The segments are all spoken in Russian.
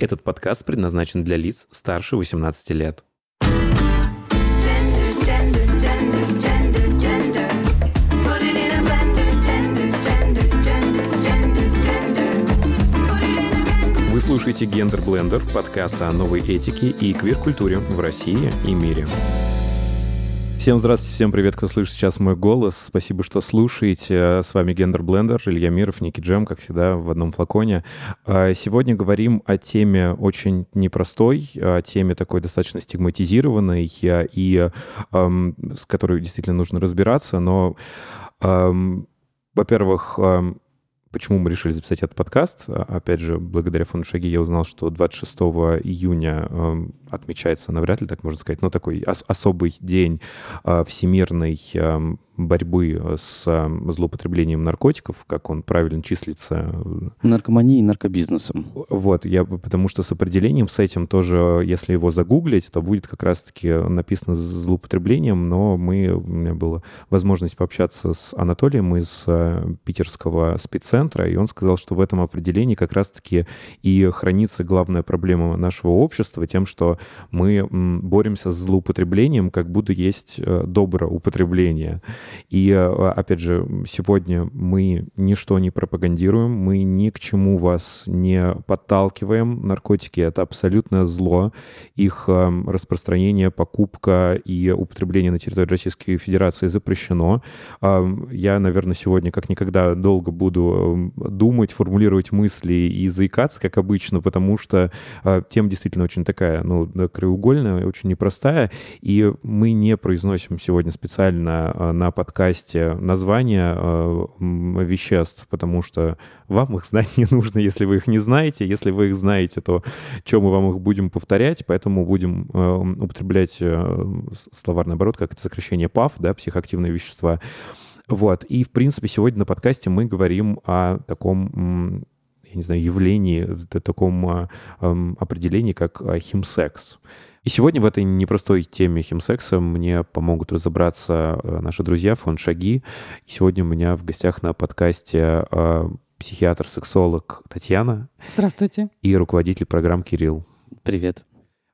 Этот подкаст предназначен для лиц старше 18 лет. Gender, gender, gender. Вы слушаете «Гендер Блендер» подкаст о новой этике и квир-культуре в России и мире. Всем здравствуйте, всем привет, кто слышит сейчас мой голос. Спасибо, что слушаете. С вами Гендер Блендер, Илья Миров, Ники Джем, как всегда, в одном флаконе. А Сегодня говорим о теме очень непростой, о теме такой достаточно стигматизированной и с которой действительно нужно разбираться. Но, во-первых, Почему мы решили записать этот подкаст? А, Опять же, благодаря фонду «Шаги» я узнал, что 26 июня отмечается, навряд ли так можно сказать, но такой ос- особый день э, всемирной эм, борьбы с эм, злоупотреблением наркотиков, как он правильно числится наркоманией и наркобизнесом. вот, я потому что с определением с этим тоже, если его загуглить, то будет как раз-таки написано с злоупотреблением, но мы, у меня была возможность пообщаться с Анатолием из э, питерского спеццентра, и он сказал, что в этом определении как раз-таки и хранится главная проблема нашего общества тем, что мы боремся с злоупотреблением, как будто есть э, доброе употребление. И, э, опять же, сегодня мы ничто не пропагандируем, мы ни к чему вас не подталкиваем. Наркотики — это абсолютное зло. Их э, распространение, покупка и употребление на территории Российской Федерации запрещено. Я, наверное, сегодня как никогда долго буду думать, формулировать мысли и заикаться, как обычно, потому что тема действительно очень такая, ну, да, краеугольная, очень непростая, и мы не произносим сегодня специально э, на подкасте названия э, веществ, потому что вам их знать не нужно, если вы их не знаете. Если вы их знаете, то чем мы вам их будем повторять, поэтому будем э, употреблять словарный оборот, как это сокращение ПАВ, да, психоактивные вещества. Вот. И, в принципе, сегодня на подкасте мы говорим о таком я не знаю, явлении, таком а, определении, как а, химсекс. И сегодня в этой непростой теме химсекса мне помогут разобраться а, наши друзья, фонд «Шаги». И сегодня у меня в гостях на подкасте психиатр-сексолог Татьяна Здравствуйте. и руководитель программ Кирилл. Привет.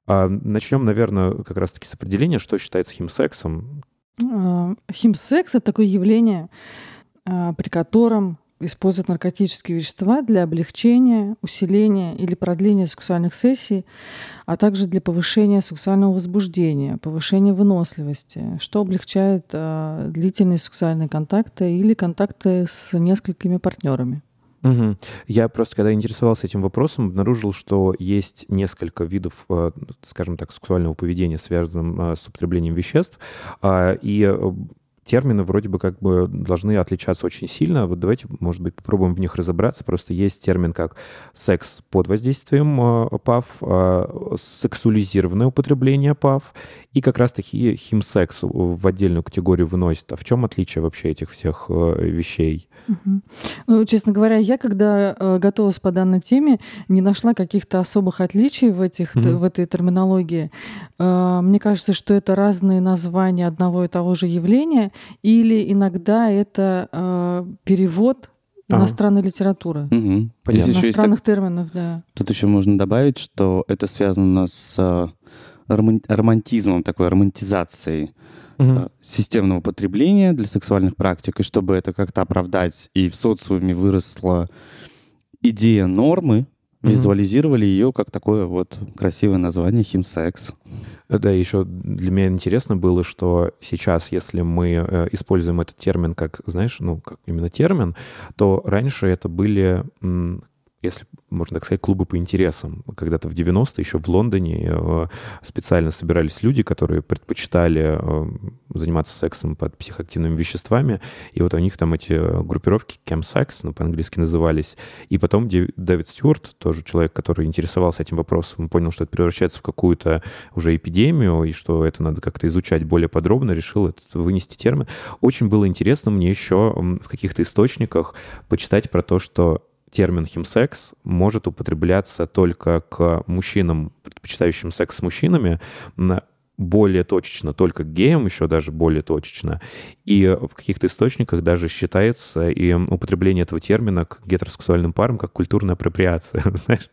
Начнем, наверное, как раз-таки с определения, что считается химсексом. Химсекс — это такое явление, при котором используют наркотические вещества для облегчения, усиления или продления сексуальных сессий, а также для повышения сексуального возбуждения, повышения выносливости, что облегчает а, длительные сексуальные контакты или контакты с несколькими партнерами. Мгм. Я просто, когда интересовался этим вопросом, обнаружил, что есть несколько видов, э, скажем так, сексуального поведения, связанных э, с употреблением веществ, А, и э, термины вроде бы как бы должны отличаться очень сильно. Вот давайте, может быть, попробуем в них разобраться. Просто есть термин как секс под воздействием э, ПАВ, э, сексуализированное употребление ПАВ и как раз-таки химсекс в отдельную категорию выносит. А в чем отличие вообще этих всех э, вещей? Мгм. Ну, честно говоря, я, когда готовилась по данной теме, не нашла каких-то особых отличий в, этих, Мгм. в этой терминологии. Мне кажется, что это разные названия одного и того же явления, или иногда это э, перевод Ага. иностранной литературы. Мгм. Понятно. Иностранных терминов, да. Тут еще можно добавить, что это связано с э, роман- романтизмом, такой романтизацией э, системного потребления для сексуальных практик, и чтобы это как-то оправдать, и в социуме выросла идея нормы, Визуализировали ее как такое вот красивое название химсекс. Да, еще для меня интересно было, что сейчас, если мы э, используем этот термин как, знаешь, ну, как именно термин, то раньше это были, если можно так сказать, клубы по интересам. Когда-то в 90-е еще в Лондоне э, специально собирались люди, которые предпочитали э, заниматься сексом под психоактивными веществами, и вот у них там эти группировки chemsex, ну, по-английски назывались, и потом Дэвид Стюарт, тоже человек, который интересовался этим вопросом, понял, что это превращается в какую-то уже эпидемию, и что это надо как-то изучать более подробно, решил этот, вынести термин. Очень было интересно мне еще в каких-то источниках почитать про то, что термин химсекс может употребляться только к мужчинам, предпочитающим секс с мужчинами, более точечно только к геям, еще даже более точечно. И в каких-то источниках даже считается и употребление этого термина к гетеросексуальным парам как культурная апроприация. Знаешь,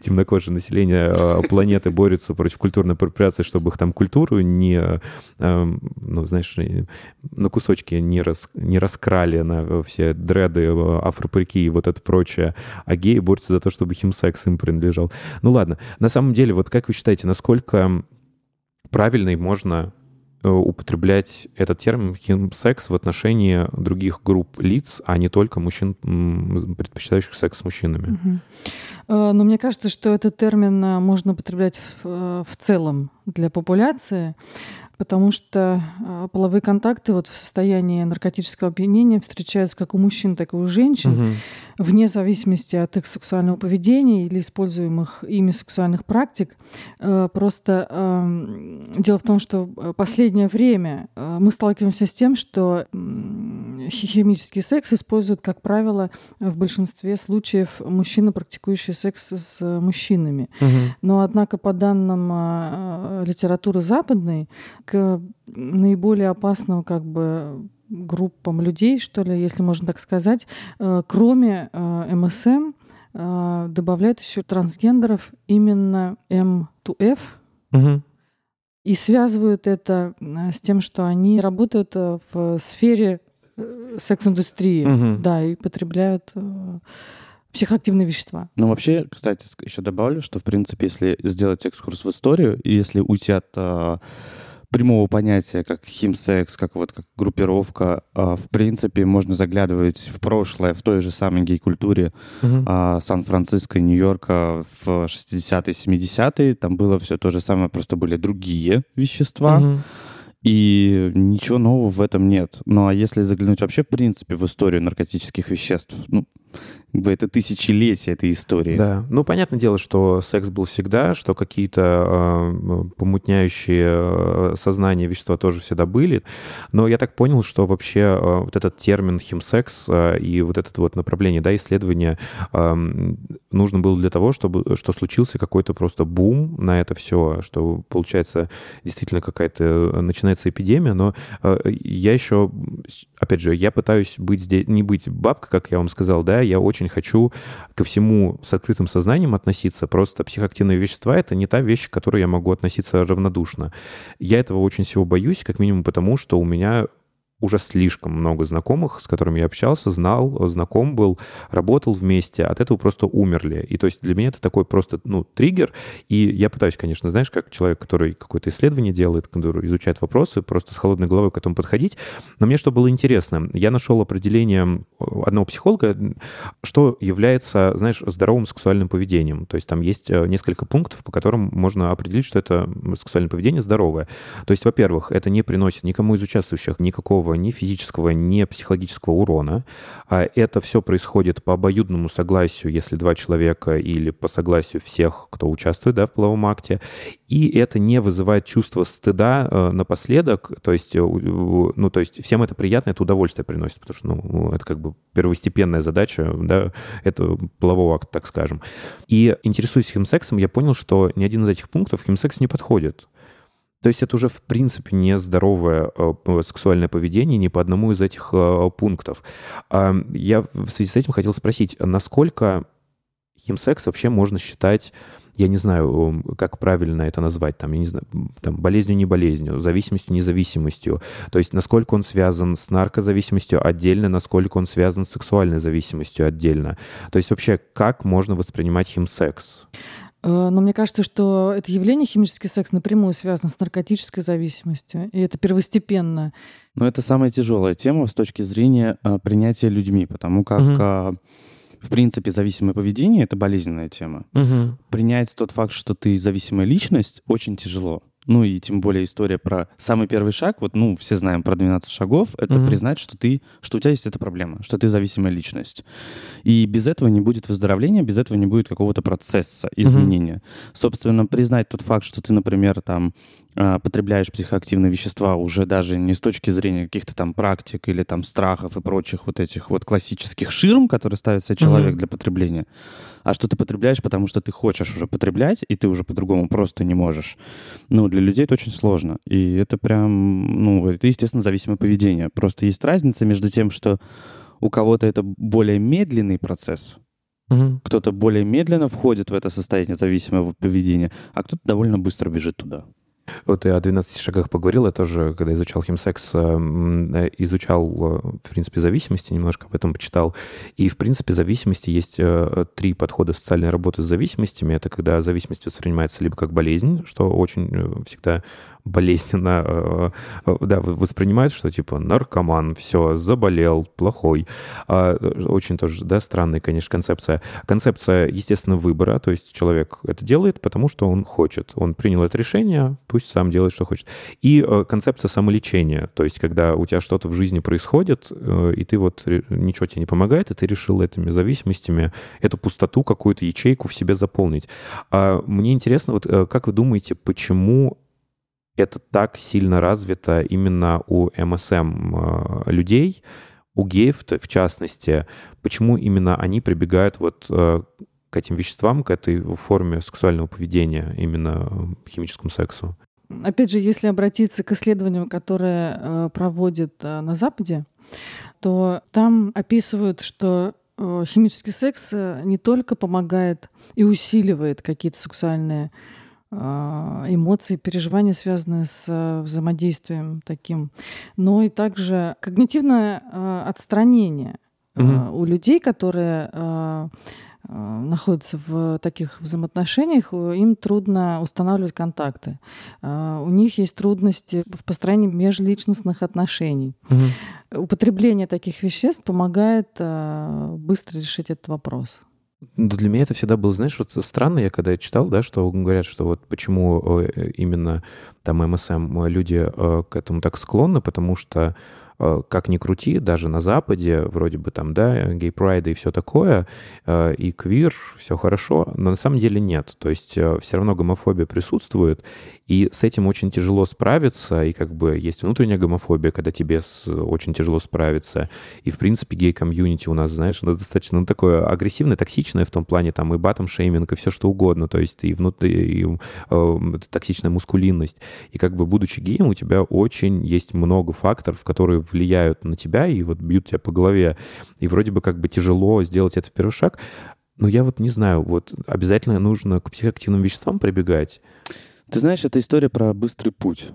темнокожее население э, планеты борется против культурной апроприации, чтобы их там культуру не, э, ну, знаешь, э, на кусочки не, рас, не раскрали на все дреды, э, афропарики и вот это прочее, а геи борются за то, чтобы химсекс им принадлежал. Ну ладно, на самом деле, вот как вы считаете, насколько правильно и можно э, употреблять этот термин химсекс в отношении других групп лиц, а не только мужчин, предпочитающих секс с мужчинами? Э, Но мне кажется, что этот термин э, можно употреблять в, в целом для популяции, потому что э, половые контакты вот в состоянии наркотического опьянения встречаются как у мужчин, так и у женщин, Мгм. вне зависимости от их сексуального поведения или используемых ими сексуальных практик. Э, Просто эм, дело в том, что в последнее время э, мы сталкиваемся с тем, что химический секс используют, как правило, в большинстве случаев мужчины, практикующие секс с э, мужчинами. Мгм. Но, однако, по данным э, литературы западной, к наиболее опасным как бы группам людей, что ли, если можно так сказать, э, кроме э, МСМ, э, добавляют еще трансгендеров именно М2F, Мгм. и связывают это э, с тем, что они работают э, в сфере э, секс-индустрии, Мгм. да, и потребляют э, психоактивные вещества. Ну, вообще, кстати, еще добавлю, что, в принципе, если сделать экскурс в историю, и если уйти от прямого понятия, как химсекс, как вот как группировка, а, в принципе, можно заглядывать в прошлое, в той же самой гей-культуре а, Сан-Франциско и Нью-Йорка в 60-е, 70-е. Там было все то же самое, просто были другие вещества. Мгм. И ничего нового в этом нет. Ну а если заглянуть вообще, в принципе, в историю наркотических веществ, ну, бы это тысячелетия этой истории. Да, ну понятное дело, что секс был всегда, что какие-то э, помутняющие э, сознание вещества тоже всегда были, но я так понял, что вообще э, вот этот термин химсекс э, и вот это вот направление, да, исследования э, нужно было для того, чтобы что случился какой-то просто бум на это все, что получается действительно какая-то э, начинается эпидемия, но э, я еще, опять же, я пытаюсь быть здесь, не быть бабкой, как я вам сказал, да, я очень хочу ко всему с открытым сознанием относиться. Просто психоактивные вещества — это не та вещь, к которой я могу относиться равнодушно. Я этого очень всего боюсь, как минимум потому, что у меня уже слишком много знакомых, с которыми я общался, знал, знаком был, работал вместе, от этого просто умерли. И то есть для меня это такой просто, ну, триггер. И я пытаюсь, конечно, знаешь, как человек, который какое-то исследование делает, который изучает вопросы, просто с холодной головой к этому подходить. Но мне что было интересно, я нашел определение одного психолога, что является, знаешь, здоровым сексуальным поведением. То есть там есть э, несколько пунктов, по которым можно определить, что это сексуальное поведение здоровое. То есть, во-первых, это не приносит никому из участвующих никакого ни физического, ни психологического урона. А Это все происходит по обоюдному согласию, если два человека, или по согласию всех, кто участвует да, в половом акте. И это не вызывает чувство стыда э, напоследок. То есть, э, ну, то есть всем это приятно, это удовольствие приносит, потому что ну, это как бы первостепенная задача да, этого полового акта, так скажем. И интересуясь химсексом, я понял, что ни один из этих пунктов химсекс не подходит. То есть это уже в принципе нездоровое э, сексуальное поведение ни по одному из этих э, пунктов. А, Я в связи с этим хотел спросить, насколько химсекс вообще можно считать я не знаю, как правильно это назвать, там, я не знаю, там, болезнью, не болезнью, зависимостью, независимостью. То есть насколько он связан с наркозависимостью отдельно, насколько он связан с сексуальной зависимостью отдельно. То есть вообще как можно воспринимать химсекс? Э, Но мне кажется, что это явление химический секс напрямую связано с наркотической зависимостью, и это первостепенно. Но это самая тяжелая тема с точки зрения а, принятия людьми, потому как, а, в принципе, зависимое поведение — это болезненная тема. Принять тот факт, что ты зависимая личность, очень тяжело. Ну и тем более история про самый первый шаг, вот, ну, все знаем про 12 шагов, это Мгм. признать, что ты, что у тебя есть эта проблема, что ты зависимая личность. И без этого не будет выздоровления, без этого не будет какого-то процесса изменения. Собственно, признать тот факт, что ты, например, там потребляешь психоактивные вещества уже даже не с точки зрения каких-то там практик или там страхов и прочих вот этих вот классических ширм, которые ставит себе человек Мгм. для потребления, а что ты потребляешь, потому что ты хочешь уже потреблять, и ты уже по-другому просто не можешь. Ну, для людей это очень сложно. И это прям, ну, это, естественно, зависимое поведение. Просто есть разница между тем, что у кого-то это более медленный процесс, Мгм. кто-то более медленно входит в это состояние зависимого поведения, а кто-то довольно быстро бежит туда. Вот ты о 12 шагах поговорил, я тоже, когда изучал химсекс, э, м, э, изучал, э, в принципе, зависимости, немножко об этом почитал. И, в принципе, зависимости есть э, три подхода социальной работы с зависимостями. Это когда зависимость воспринимается либо как болезнь, что очень всегда болезненно э, э, да, воспринимают, что типа наркоман, все, заболел, плохой. А, э, Очень тоже, да, странная, конечно, концепция. Концепция, естественно, выбора, то есть человек это делает, потому что он хочет. Он принял это решение, пусть сам делает, что хочет. И концепция самолечения, то есть когда у тебя что-то в жизни происходит, и ты вот ничего тебе не помогает, и ты решил этими зависимостями эту пустоту, какую-то ячейку в себе заполнить. А мне интересно, вот как вы думаете, почему это так сильно развито именно у МСМ э, людей, у геев в частности, почему именно они прибегают вот э, к этим веществам, к этой форме сексуального поведения, именно э, химическому сексу? Опять же, если обратиться к исследованиям, которые проводят на Западе, то там описывают, что химический секс не только помогает и усиливает какие-то сексуальные эмоции, переживания, связанные с э, взаимодействием таким, но и также когнитивное э, отстранение Мгм. у людей, которые находятся в таких взаимоотношениях, им трудно устанавливать контакты. У них есть трудности в построении межличностных отношений. Употребление таких веществ помогает быстро решить этот вопрос. Да для меня это всегда было, знаешь, вот странно, я когда читал, да, что говорят, что вот почему э, именно там МСМ люди э, к этому так склонны, потому что э, как ни крути, даже на Западе, вроде бы там, да, гей-прайды и все такое, э, и квир, все хорошо, но на самом деле нет. То есть все равно гомофобия присутствует, и с этим очень тяжело справиться, и как бы есть внутренняя гомофобия, когда тебе с- очень тяжело справиться. И, в принципе, гей-комьюнити у нас, знаешь, оно достаточно ну, такое агрессивное, токсичное в том плане, там и батом шейминг, и все что угодно, то есть и внутри, и, э, токсичная мускулинность. И как бы, будучи геем, у тебя очень есть много факторов, которые влияют на тебя и вот бьют тебя по голове. И вроде бы как бы тяжело сделать этот первый шаг, но я вот не знаю, вот обязательно нужно к психоактивным веществам прибегать. Ты знаешь, это история про быстрый путь.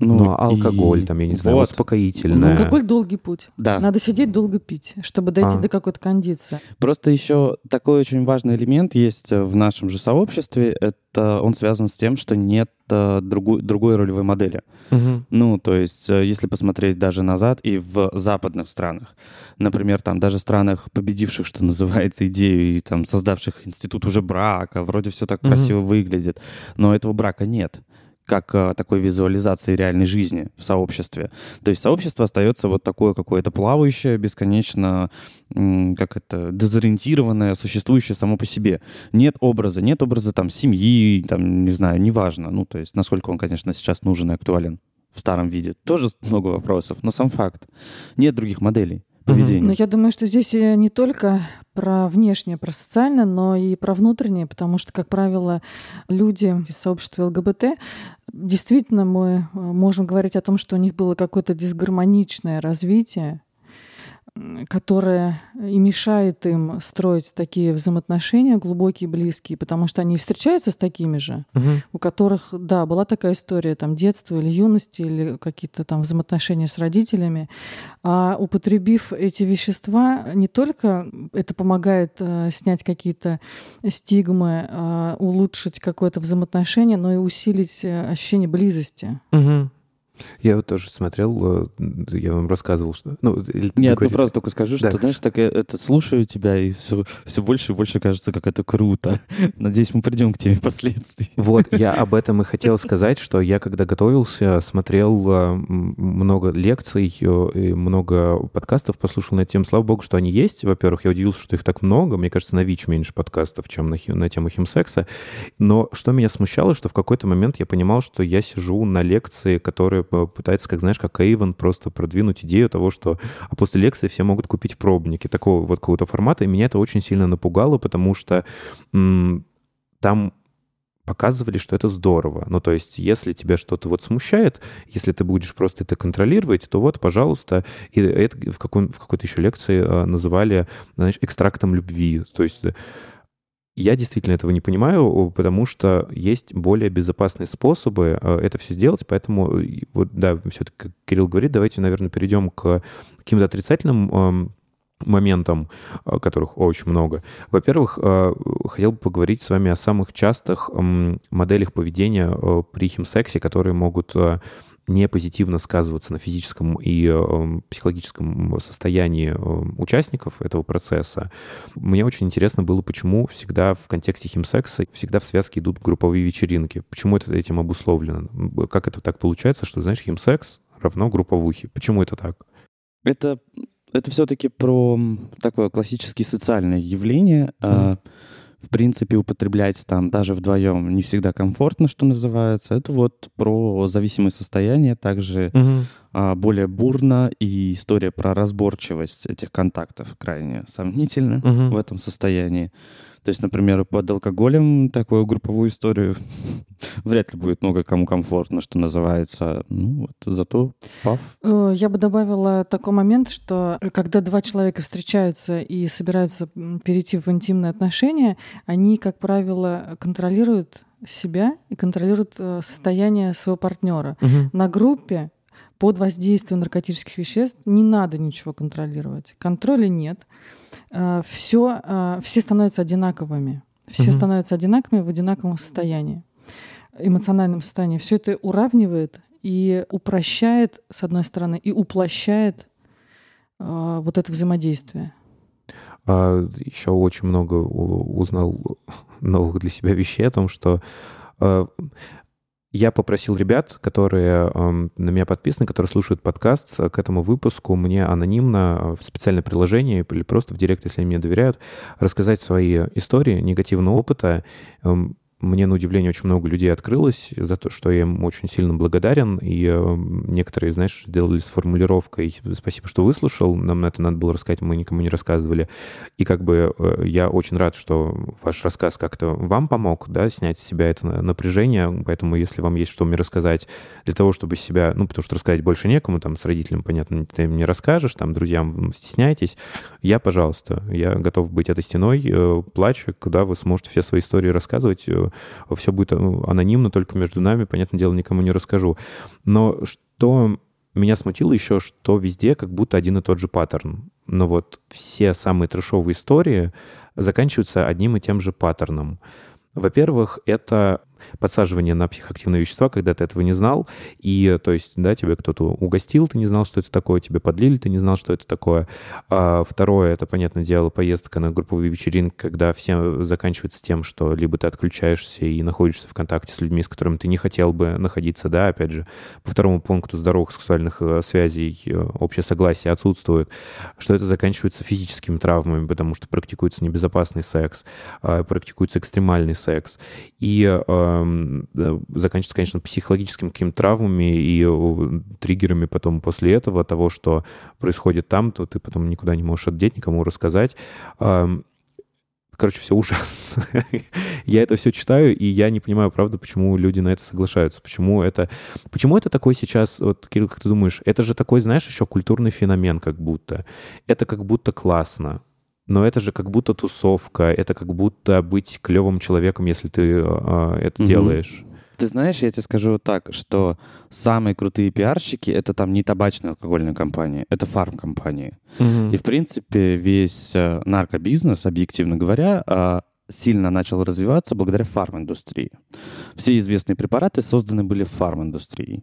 Ну, а и- алкоголь, там, я не знаю, Вот. успокоительное. Ну, алкоголь долгий путь. Да. Надо сидеть долго пить, чтобы дойти А. до какой-то кондиции. Просто еще такой очень важный элемент есть в нашем же сообществе. Это он связан с тем, что нет э, другой, другой ролевой модели. Мгм. Ну, то есть, э, если посмотреть даже назад и в западных странах, например, там даже странах, победивших, что называется, идею и там создавших институт уже брака, вроде все так Мгм. красиво выглядит, но этого брака нет как э, такой визуализации реальной жизни в сообществе. То есть сообщество остается вот такое какое-то плавающее, бесконечно, как это, дезориентированное, существующее само по себе. Нет образа, нет образа там семьи, там, не знаю, неважно. Ну, то есть насколько он, конечно, сейчас нужен и актуален в старом виде. Тоже много вопросов, но сам факт. Нет других моделей поведения. Но я думаю, что здесь не только про внешнее, про социальное, но и про внутреннее, потому что, как правило, люди из сообщества ЛГБТ, действительно мы э, можем говорить о том, что у них было какое-то дисгармоничное развитие, которое и мешает им строить такие взаимоотношения глубокие, близкие, потому что они встречаются с такими же, Мгм. у которых, да, была такая история, там, детства или юности, или какие-то там взаимоотношения с родителями. А употребив эти вещества, не только это помогает э, снять какие-то стигмы, э, улучшить какое-то взаимоотношение, но и усилить э, ощущение близости. Мгм. Я вот тоже смотрел, э, я вам рассказывал, что... Ну, или Нет, одну говоришь- фразу только скажу, что, Да. знаешь, так я это слушаю тебя, и все, все больше и больше кажется, как это круто. Надеюсь, мы придем к теме последствий. Вот, я об этом и хотел сказать, что я, когда готовился, смотрел э, много лекций э, и много подкастов, послушал на эту тему. Слава богу, что они есть. Во-первых, я удивился, что их так много. Мне кажется, на ВИЧ меньше подкастов, чем на, хи- на тему химсекса. Но что меня смущало, что в какой-то момент я понимал, что я сижу на лекции, которая э, пытается, как знаешь, как Эйвен, просто продвинуть идею того, что а после лекции все могут купить пробники такого вот какого-то формата. И меня это очень сильно напугало, потому что м, там показывали, что это здорово. Ну, то есть, если тебя что-то вот смущает, если ты будешь просто это контролировать, то вот, пожалуйста, и это в, какой, в какой-то еще лекции э, называли, знаешь, экстрактом любви. То есть я действительно этого не понимаю, потому что есть более безопасные способы э, это все сделать, поэтому э, вот, да, все-таки, Кирилл говорит, давайте, наверное, перейдем к каким-то отрицательным эм, моментам, э, которых очень много. Во-первых, хотел бы поговорить с вами о самых частых моделях поведения при химсексе, которые могут не позитивно сказываться на физическом и э, психологическом состоянии э, участников этого процесса. Мне очень интересно было, почему всегда в контексте химсекса всегда в связке идут групповые вечеринки. Почему это этим обусловлено? Как это так получается, что, знаешь, химсекс равно групповухе? Почему это так? Это, это все-таки про такое классическое социальное явление. А, В принципе, употреблять там даже вдвоем не всегда комфортно, что называется. Это вот про зависимое состояние, также а, более бурно, и история про разборчивость этих контактов крайне сомнительна Мгм. в этом состоянии. То есть, например, под алкоголем такую групповую историю вряд ли будет много кому комфортно, что называется. Ну, вот зато пав. Э, Я бы добавила такой момент, что когда два человека встречаются и собираются перейти в интимные отношения, они, как правило, контролируют себя и контролируют э, состояние своего партнера. Мгм. На группе под воздействием наркотических веществ не надо ничего контролировать. Контроля нет. Все, все становятся одинаковыми. Все Мгм. становятся одинаковыми в одинаковом состоянии, эмоциональном состоянии. Все это уравнивает и упрощает, с одной стороны, и уплощает э, вот это взаимодействие. А, Еще очень много узнал новых для себя вещей о том, что э, я попросил ребят, которые эм, на меня подписаны, которые слушают подкаст, э, к этому выпуску мне анонимно э, в специальное приложение или просто в директ, если они мне доверяют, рассказать свои истории негативного опыта. Эм, Мне, на удивление, очень много людей открылось за то, что я им очень сильно благодарен. И э, некоторые, знаешь, сделали с формулировкой «Спасибо, что выслушал, нам это надо было рассказать, мы никому не рассказывали». И как бы э, я очень рад, что ваш рассказ как-то вам помог, да, снять с себя это на- напряжение. Поэтому, если вам есть что мне рассказать для того, чтобы себя... Ну, потому что рассказать больше некому, там, с родителями, понятно, ты им не расскажешь, там, друзьям стесняетесь. Я, пожалуйста, я готов быть этой стеной, э, плача, куда вы сможете все свои истории рассказывать. Все будет э, анонимно, только между нами, понятное дело, никому не расскажу. Но что меня смутило еще, что везде как будто один и тот же паттерн. Но вот все самые трешовые истории заканчиваются одним и тем же паттерном. Во-первых, это подсаживание на психоактивные вещества, когда ты этого не знал, и, то есть, да, тебе кто-то угостил, ты не знал, что это такое, тебе подлили, ты не знал, что это такое. А второе, это, понятное дело, поездка на групповую вечеринку, когда все заканчивается тем, что либо ты отключаешься и находишься в контакте с людьми, с которыми ты не хотел бы находиться, да, опять же, по второму пункту здоровых сексуальных э, связей э, общее согласие отсутствует, что это заканчивается физическими травмами, потому что практикуется небезопасный секс, э, практикуется экстремальный секс, и да, заканчивается, конечно, психологическими какими-то травмами и э, триггерами потом после этого, того, что происходит там, то ты потом никуда не можешь отдеть, никому рассказать. Короче, все ужасно. я это все читаю, и я не понимаю, правда, почему люди на это соглашаются. Почему это, почему это такой сейчас, вот, Кирилл, как ты думаешь, это же такой, знаешь, еще культурный феномен как будто. Это как будто классно. Но это же как будто тусовка, это как будто быть клевым человеком, если ты э, это Мгм. делаешь. Ты знаешь, я тебе скажу так, что самые крутые пиарщики — это там не табачные алкогольные компании, это фармкомпании. И, в принципе, весь э, наркобизнес, объективно говоря, а, сильно начал развиваться благодаря фарм-индустрии. Все известные препараты созданы были в фарм-индустрии.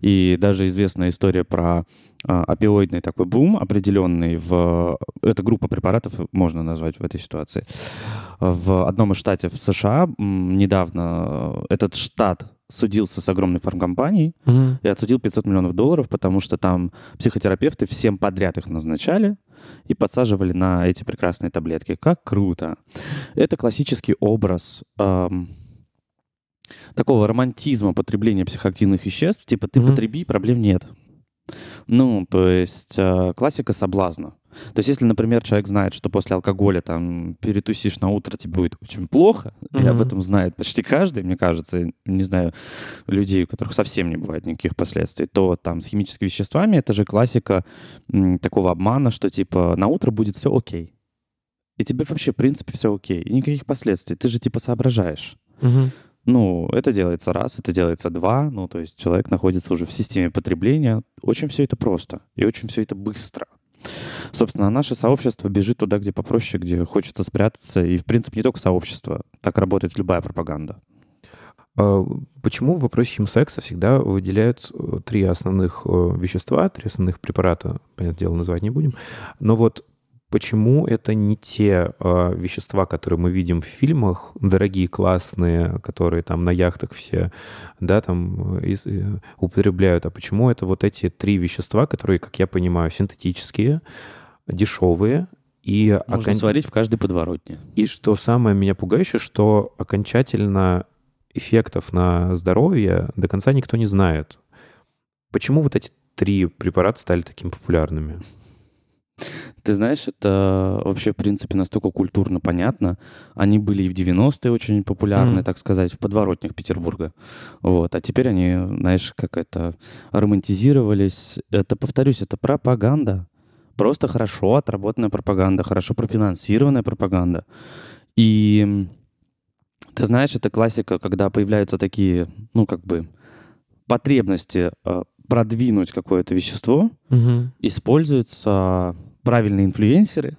И даже известная история про а, опиоидный такой бум определенный в... Это группа препаратов можно назвать в этой ситуации. В одном из штатов США недавно э, этот штат судился с огромной фармкомпанией и отсудил 500 миллионов долларов, потому что там психотерапевты всем подряд их назначали и подсаживали на эти прекрасные таблетки. Как круто! Это классический образ эм, такого романтизма потребления психоактивных веществ. Типа ты Мгм. потреби, проблем нет. Ну, то есть э, классика соблазна. То есть если, например, человек знает, что после алкоголя там перетусишь на утро, тебе будет очень плохо, и об этом знает почти каждый, мне кажется, не знаю, людей, у которых совсем не бывает никаких последствий, то там с химическими веществами это же классика м, такого обмана, что типа на утро будет все окей. И тебе вообще, в принципе, все окей. И никаких последствий. Ты же типа соображаешь. Ну, это делается раз, это делается два. Ну, то есть человек находится уже в системе потребления. Очень все это просто и очень все это быстро. Собственно, наше сообщество бежит туда, где попроще, где хочется спрятаться. И, в принципе, не только сообщество. Так работает любая пропаганда. А Почему в вопросе химсекса всегда выделяют э, три основных э, вещества, три основных препарата, понятное дело, называть не будем, но вот почему это не те э, вещества, которые мы видим в фильмах, дорогие, классные, которые там на яхтах все, да, там э, из- э, употребляют, а почему это вот эти три вещества, которые, как я понимаю, синтетические, дешевые, и Можно окон- сварить в каждой подворотне. и что самое меня пугающее, что окончательно эффектов на здоровье до конца никто не знает. Почему вот эти три препарата стали такими популярными? Ты знаешь, это вообще, в принципе, настолько культурно понятно. Они были и в 90-е очень популярны, Мгм. так сказать, в подворотнях Петербурга. Вот. А теперь они, знаешь, как это, романтизировались. Это, повторюсь, это пропаганда. Просто хорошо отработанная пропаганда, хорошо профинансированная пропаганда. И ты знаешь, это классика, когда появляются такие, ну, как бы, потребности э, продвинуть какое-то вещество, используются правильные инфлюенсеры,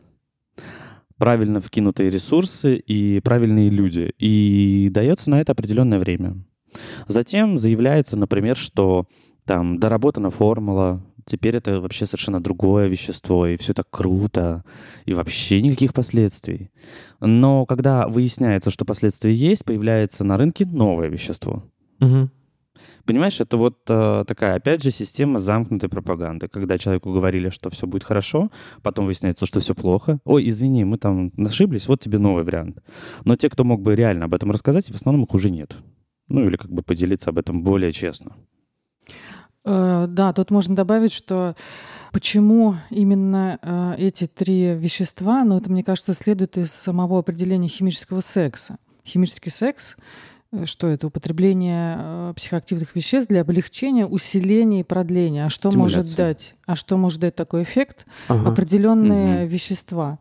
правильно вкинутые ресурсы и правильные люди. И дается на это определенное время. Затем заявляется, например, что там доработана формула, теперь это вообще совершенно другое вещество, и все так круто, и вообще никаких последствий. Но когда выясняется, что последствия есть, появляется на рынке новое вещество. Понимаешь, это вот э, такая, опять же, система замкнутой пропаганды, когда человеку говорили, что все будет хорошо, потом выясняется, что все плохо. Ой, извини, мы там ошиблись, вот тебе новый вариант. Но те, кто мог бы реально об этом рассказать, в основном их уже нет. Ну или как бы поделиться об этом более честно. Э, Да, тут можно добавить, что почему именно э, эти три вещества, ну это, мне кажется, следует из самого определения химического секса. Химический секс что это? Употребление э, психоактивных веществ для облегчения, усиления и продления. А что может дать? А что может дать такой эффект? Ага. определенные Мгм. вещества.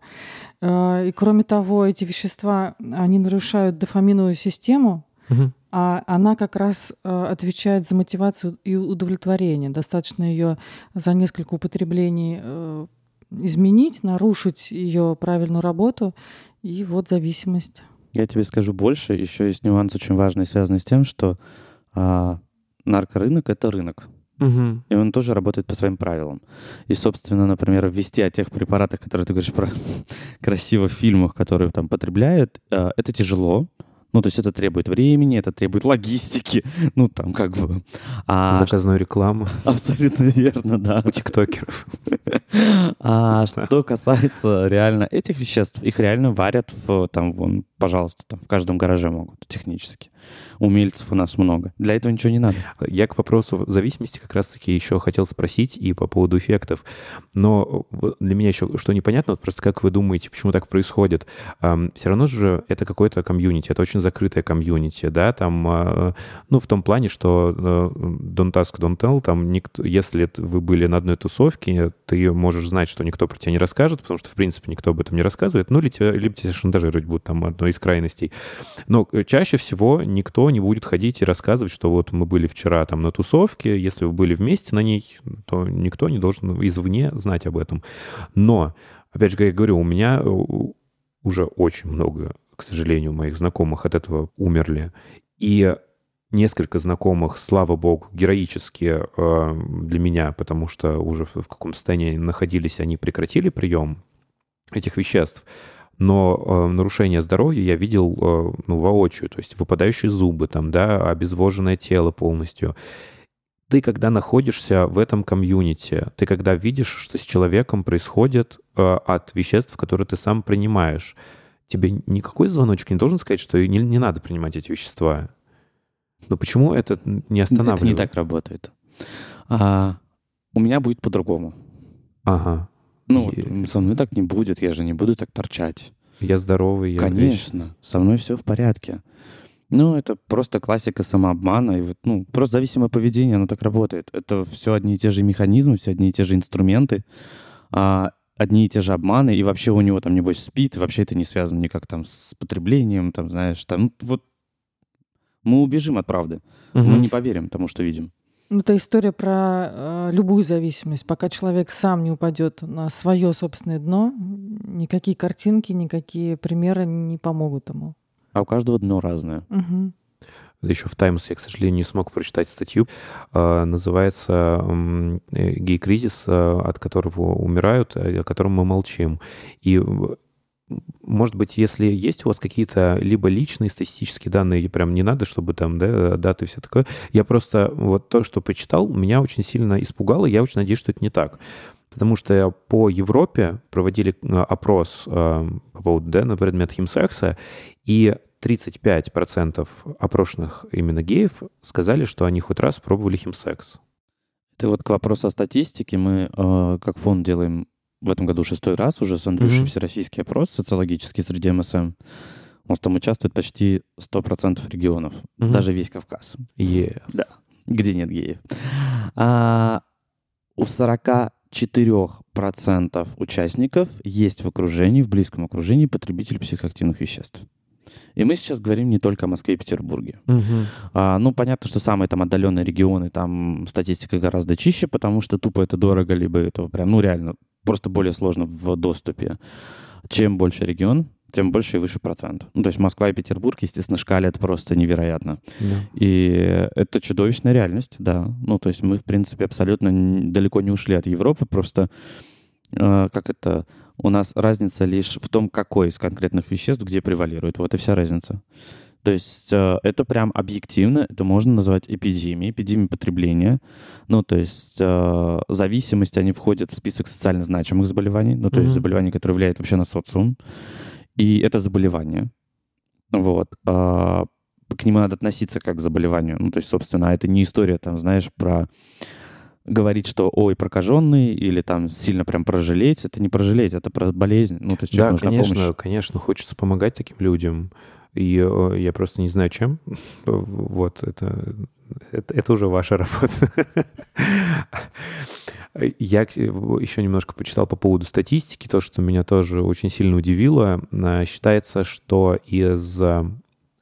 Э, И кроме того, эти вещества, они нарушают дофаминовую систему, Мгм. а она как раз э, отвечает за мотивацию и удовлетворение. Достаточно ее за несколько употреблений э, изменить, нарушить ее правильную работу, и вот зависимость. Я тебе скажу больше. Еще есть нюанс очень важный, связанный с тем, что а, наркорынок — это рынок. Мгм. И он тоже работает по своим правилам. И, собственно, например, ввести о тех препаратах, которые ты говоришь про красиво в фильмах, которые там потребляют, э, это тяжело. Ну, то есть это требует времени, это требует логистики. Ну, там как бы... А, Заказной рекламы абсолютно верно, да. у тиктокеров. А что касается реально этих веществ, их реально варят в, там, вон, пожалуйста, там, в каждом гараже могут технически. Умельцев у нас много. Для этого ничего не надо. Я к вопросу зависимости как раз-таки еще хотел спросить и по поводу эффектов. Но вот для меня еще что непонятно, вот просто как вы думаете, почему так происходит? Все равно же это какое-то комьюнити, это очень закрытое комьюнити, да, там, а, ну, в том плане, что э, don't ask, don't tell, там, никто, если вы были на одной тусовке, ты можешь знать, что никто про тебя не расскажет, потому что, в принципе, никто об этом не рассказывает, ну, или тебя, либо тебя шантажировать будут там одной из крайностей. Но э, чаще всего никто не будет ходить и рассказывать, что вот мы были вчера там на тусовке, если вы были вместе на ней, то никто не должен извне знать об этом. Но, опять же, как я говорю, у меня э, уже очень много к сожалению, моих знакомых от этого умерли. И несколько знакомых, слава богу, героически э, для меня, потому что уже в, в каком состоянии находились, они прекратили прием этих веществ. Но э, нарушение здоровья я видел э, ну, воочию, то есть выпадающие зубы, там, да, обезвоженное тело полностью. Ты, когда находишься в этом комьюнити, ты когда видишь, что с человеком происходит э, от веществ, которые ты сам принимаешь, тебе никакой звоночек не должен сказать, что не, не надо принимать эти вещества. Но почему это не останавливает? Это не так работает. А, у меня будет по-другому. Ага. Ну, И- со мной так не будет, я же не буду так торчать. Я здоровый, я Конечно, со мной все в порядке. Ну, это просто классика самообмана. И вот, ну, просто зависимое поведение, оно так работает. Это все одни и те же механизмы, все одни и те же инструменты, а, одни и те же обманы. И вообще у него там, небось, спит. И вообще это не связано никак там с потреблением, там, знаешь, там, ну, вот мы убежим от правды. Мгм. Мы не поверим тому, что видим. Ну, Это история про э, любую зависимость. Пока человек сам не упадет на свое собственное дно, никакие картинки, никакие примеры не помогут ему. А у каждого дно разное. Мгм. Еще в «Таймс» я, к сожалению, не смог прочитать статью. А, Называется э, «Гей-кризис, от которого умирают, а о котором мы молчим». И может быть, если есть у вас какие-то либо личные статистические данные, прям не надо, чтобы там, да, даты и все такое. Я просто вот то, что почитал, меня очень сильно испугало. Я очень надеюсь, что это не так. Потому что по Европе проводили э, опрос э, по поводу, да, на предмет химсекса, и 35% опрошенных именно геев сказали, что они хоть раз пробовали химсекс. Это вот к вопросу о статистике. Мы э, как фонд делаем в этом году шестой раз уже с Андрюшей Мгм. всероссийский опрос социологический среди МСМ. У нас там участвует почти 100% регионов, Мгм. даже весь Кавказ, Yes. Да. где нет геев. А, у 44% участников есть в окружении, в близком окружении потребитель психоактивных веществ. И мы сейчас говорим не только о Москве и Петербурге. Мгм. А, ну, понятно, что самые там отдаленные регионы, там статистика гораздо чище, потому что тупо это дорого, либо это прям, ну, реально, просто более сложно в доступе. Чем больше регион, тем больше и выше процент. Ну, то есть Москва и Петербург, естественно, шкалят просто невероятно. Да. И это чудовищная реальность, да. Ну, то есть мы, в принципе, абсолютно далеко не ушли от Европы, просто э, как это... У нас разница лишь в том, какой из конкретных веществ где превалирует. Вот и вся разница. То есть э, это прям объективно, это можно назвать эпидемией, эпидемией потребления. Ну, то есть э, зависимость, они входят в список социально значимых заболеваний, ну, то есть Мгм. заболеваний, которые влияют вообще на социум. И это заболевание. Вот. А, к нему надо относиться как к заболеванию. Ну, то есть, собственно, это не история, там, знаешь, про говорить, что ой, прокаженный, или там сильно прям прожалеть. Это не прожалеть, это про болезнь. Ну, то есть, Да, нужна конечно, помощь. конечно, хочется помогать таким людям. И э, я просто не знаю, чем. Вот, это, это, это уже ваша работа. Я еще немножко почитал по поводу статистики, то, что меня тоже очень сильно удивило. А, Считается, что из а,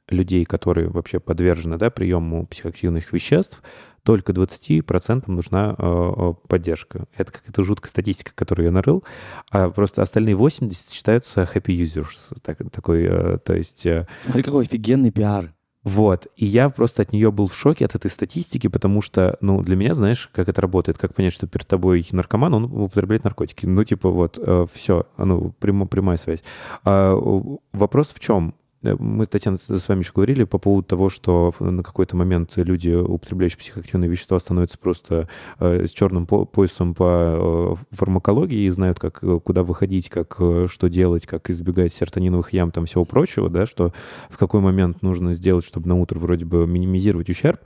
людей, которые вообще подвержены да, приему психоактивных веществ, только 20% нужна э, э, поддержка. Это какая-то жуткая статистика, которую я нарыл. А просто остальные 80 считаются happy users. Так, такой, э, то есть... э, Смотри, какой офигенный пиар. вот. И я просто от нее был в шоке, от этой статистики, потому что, ну, для меня, знаешь, как это работает, как понять, что перед тобой наркоман, он употребляет наркотики. Ну, типа, вот, все, ну, прямо, прямая связь. А, о, вопрос в чем? Э, Мы, Татьяна, с вами еще говорили по поводу того, что на какой-то момент люди, употребляющие психоактивные вещества, становятся просто э, с черным по- поясом по э, фармакологии и знают, как, куда выходить, как, что делать, как избегать серотониновых ям, там всего прочего, да, что в какой момент нужно сделать, чтобы на утро вроде бы минимизировать ущерб.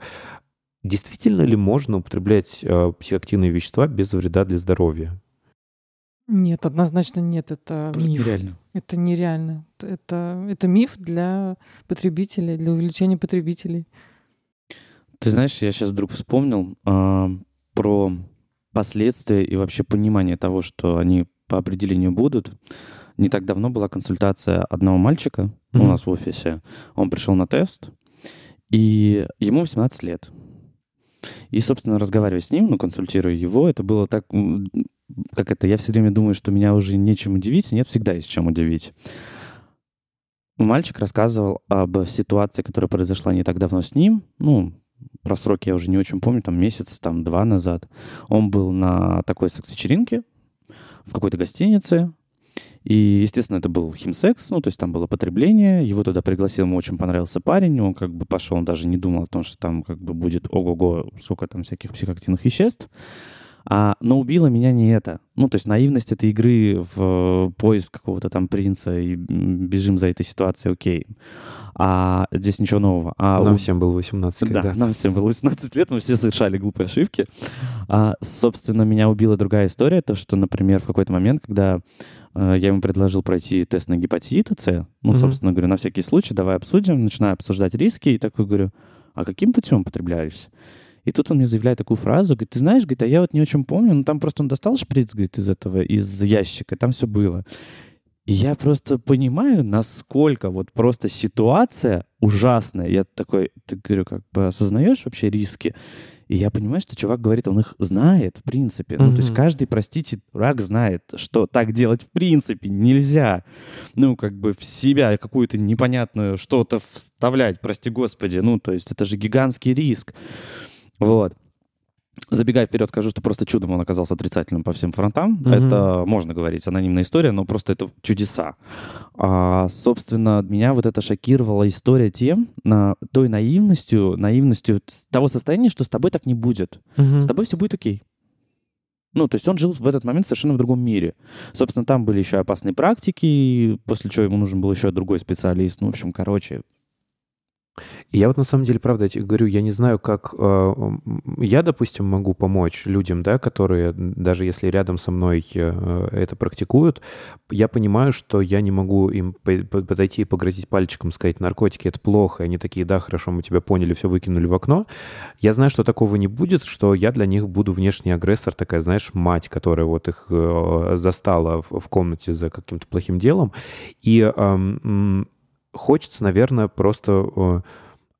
Действительно ли можно употреблять психоактивные вещества без вреда для здоровья? Нет, однозначно нет. Это Просто миф. нереально. Это нереально. Это, это миф для потребителей, для увеличения потребителей. Ты знаешь, я сейчас вдруг вспомнил а, про последствия и вообще понимание того, что они по определению будут. Не так давно была консультация одного мальчика у Мгм. нас в офисе. Он пришел на тест, и ему 18 лет. И, собственно, разговаривая с ним, ну, консультируя его, это было так, как это, я все время думаю, что меня уже нечем удивить. Нет, всегда есть чем удивить. мальчик рассказывал об ситуации, которая произошла не так давно с ним. Ну, про сроки я уже не очень помню, там месяц, там два назад. Он был на такой секс-вечеринке в какой-то гостинице. И, естественно, это был химсекс, ну, то есть там было потребление. Его туда пригласил, ему очень понравился парень. Он как бы пошел, он даже не думал о том, что там как бы будет ого-го, сколько там всяких психоактивных веществ. А, но убило меня не это. Ну, то есть наивность этой игры в поиск какого-то там принца и бежим за этой ситуацией, окей. А здесь ничего нового. А Нам у- всем было 18 да, когда. нам всем было 18 лет, мы все совершали глупые ошибки. А, собственно, меня убила другая история, то, что, например, в какой-то момент, когда э, я ему предложил пройти тест на гепатит С, ну, собственно, говорю, на всякий случай, давай обсудим, начинаю обсуждать риски, и такой говорю, а каким путем потребляешься? И тут он мне заявляет такую фразу, говорит, ты знаешь, говорит, а я вот не очень помню, но там просто он достал шприц, говорит, из этого, из ящика, там все было. И я просто понимаю, насколько вот просто ситуация ужасная. Я такой, ты, говорю, как бы осознаешь вообще риски? И я понимаю, что чувак говорит, он их знает, в принципе. Ну, то есть каждый, простите, рак знает, что так делать в принципе нельзя. Ну, как бы в себя какую-то непонятную что-то вставлять, прости господи. Ну, то есть это же гигантский риск. Вот. Забегая вперед, скажу, что просто чудом он оказался отрицательным по всем фронтам. Мгм. Это, можно говорить, анонимная история, но просто это чудеса. А, собственно, меня вот это шокировала история тем, на, той наивностью, наивностью того состояния, что с тобой так не будет. Мгм. С тобой все будет окей. Ну, то есть он жил в этот момент совершенно в другом мире. Собственно, там были еще опасные практики, после чего ему нужен был еще другой специалист. Ну, в общем, короче, Я вот на самом деле, правда, я тебе говорю, я не знаю, как э, я, допустим, могу помочь людям, да, которые, даже если рядом со мной э, это практикуют, я понимаю, что я не могу им по- по- подойти и погрозить пальчиком, сказать, наркотики — это плохо, и они такие, да, хорошо, мы тебя поняли, все выкинули в окно. Я знаю, что такого не будет, что я для них буду внешний агрессор, такая, знаешь, мать, которая вот их э, застала в, в комнате за каким-то плохим делом. И эм, хочется, наверное, просто э,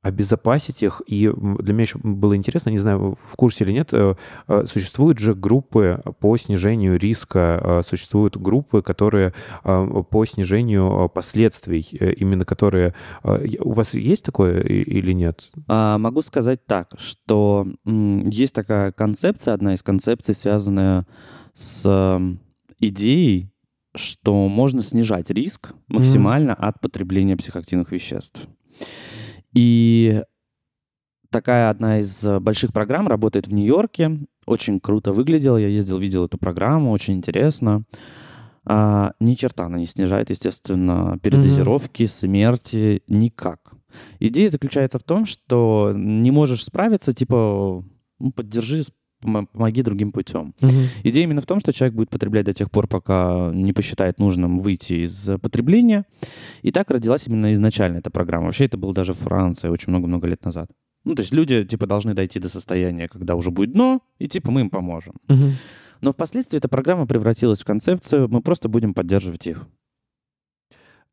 обезопасить их. И для меня еще было интересно, не знаю, в курсе или нет, э, э, существуют же группы по снижению риска, существуют группы, которые по снижению последствий, именно которые... У вас есть такое или нет? А, могу сказать так, что есть такая концепция, одна из концепций, связанная с идеей, что можно снижать риск максимально от потребления психоактивных веществ. И такая одна из э, больших программ работает в Нью-Йорке. Очень круто выглядела. Я ездил, видел эту программу, очень интересно. А, ни черта она не снижает, естественно, передозировки, смерти, никак. Идея заключается в том, что не можешь справиться, типа, ну, поддержи, помоги другим путем. Идея именно в том, что человек будет потреблять до тех пор, пока не посчитает нужным выйти из потребления. И так родилась именно изначально эта программа. Вообще это было даже в Франции очень много-много лет назад. Ну, то есть люди, типа, должны дойти до состояния, когда уже будет дно, и, типа, мы им поможем. Но впоследствии эта программа превратилась в концепцию, мы просто будем поддерживать их.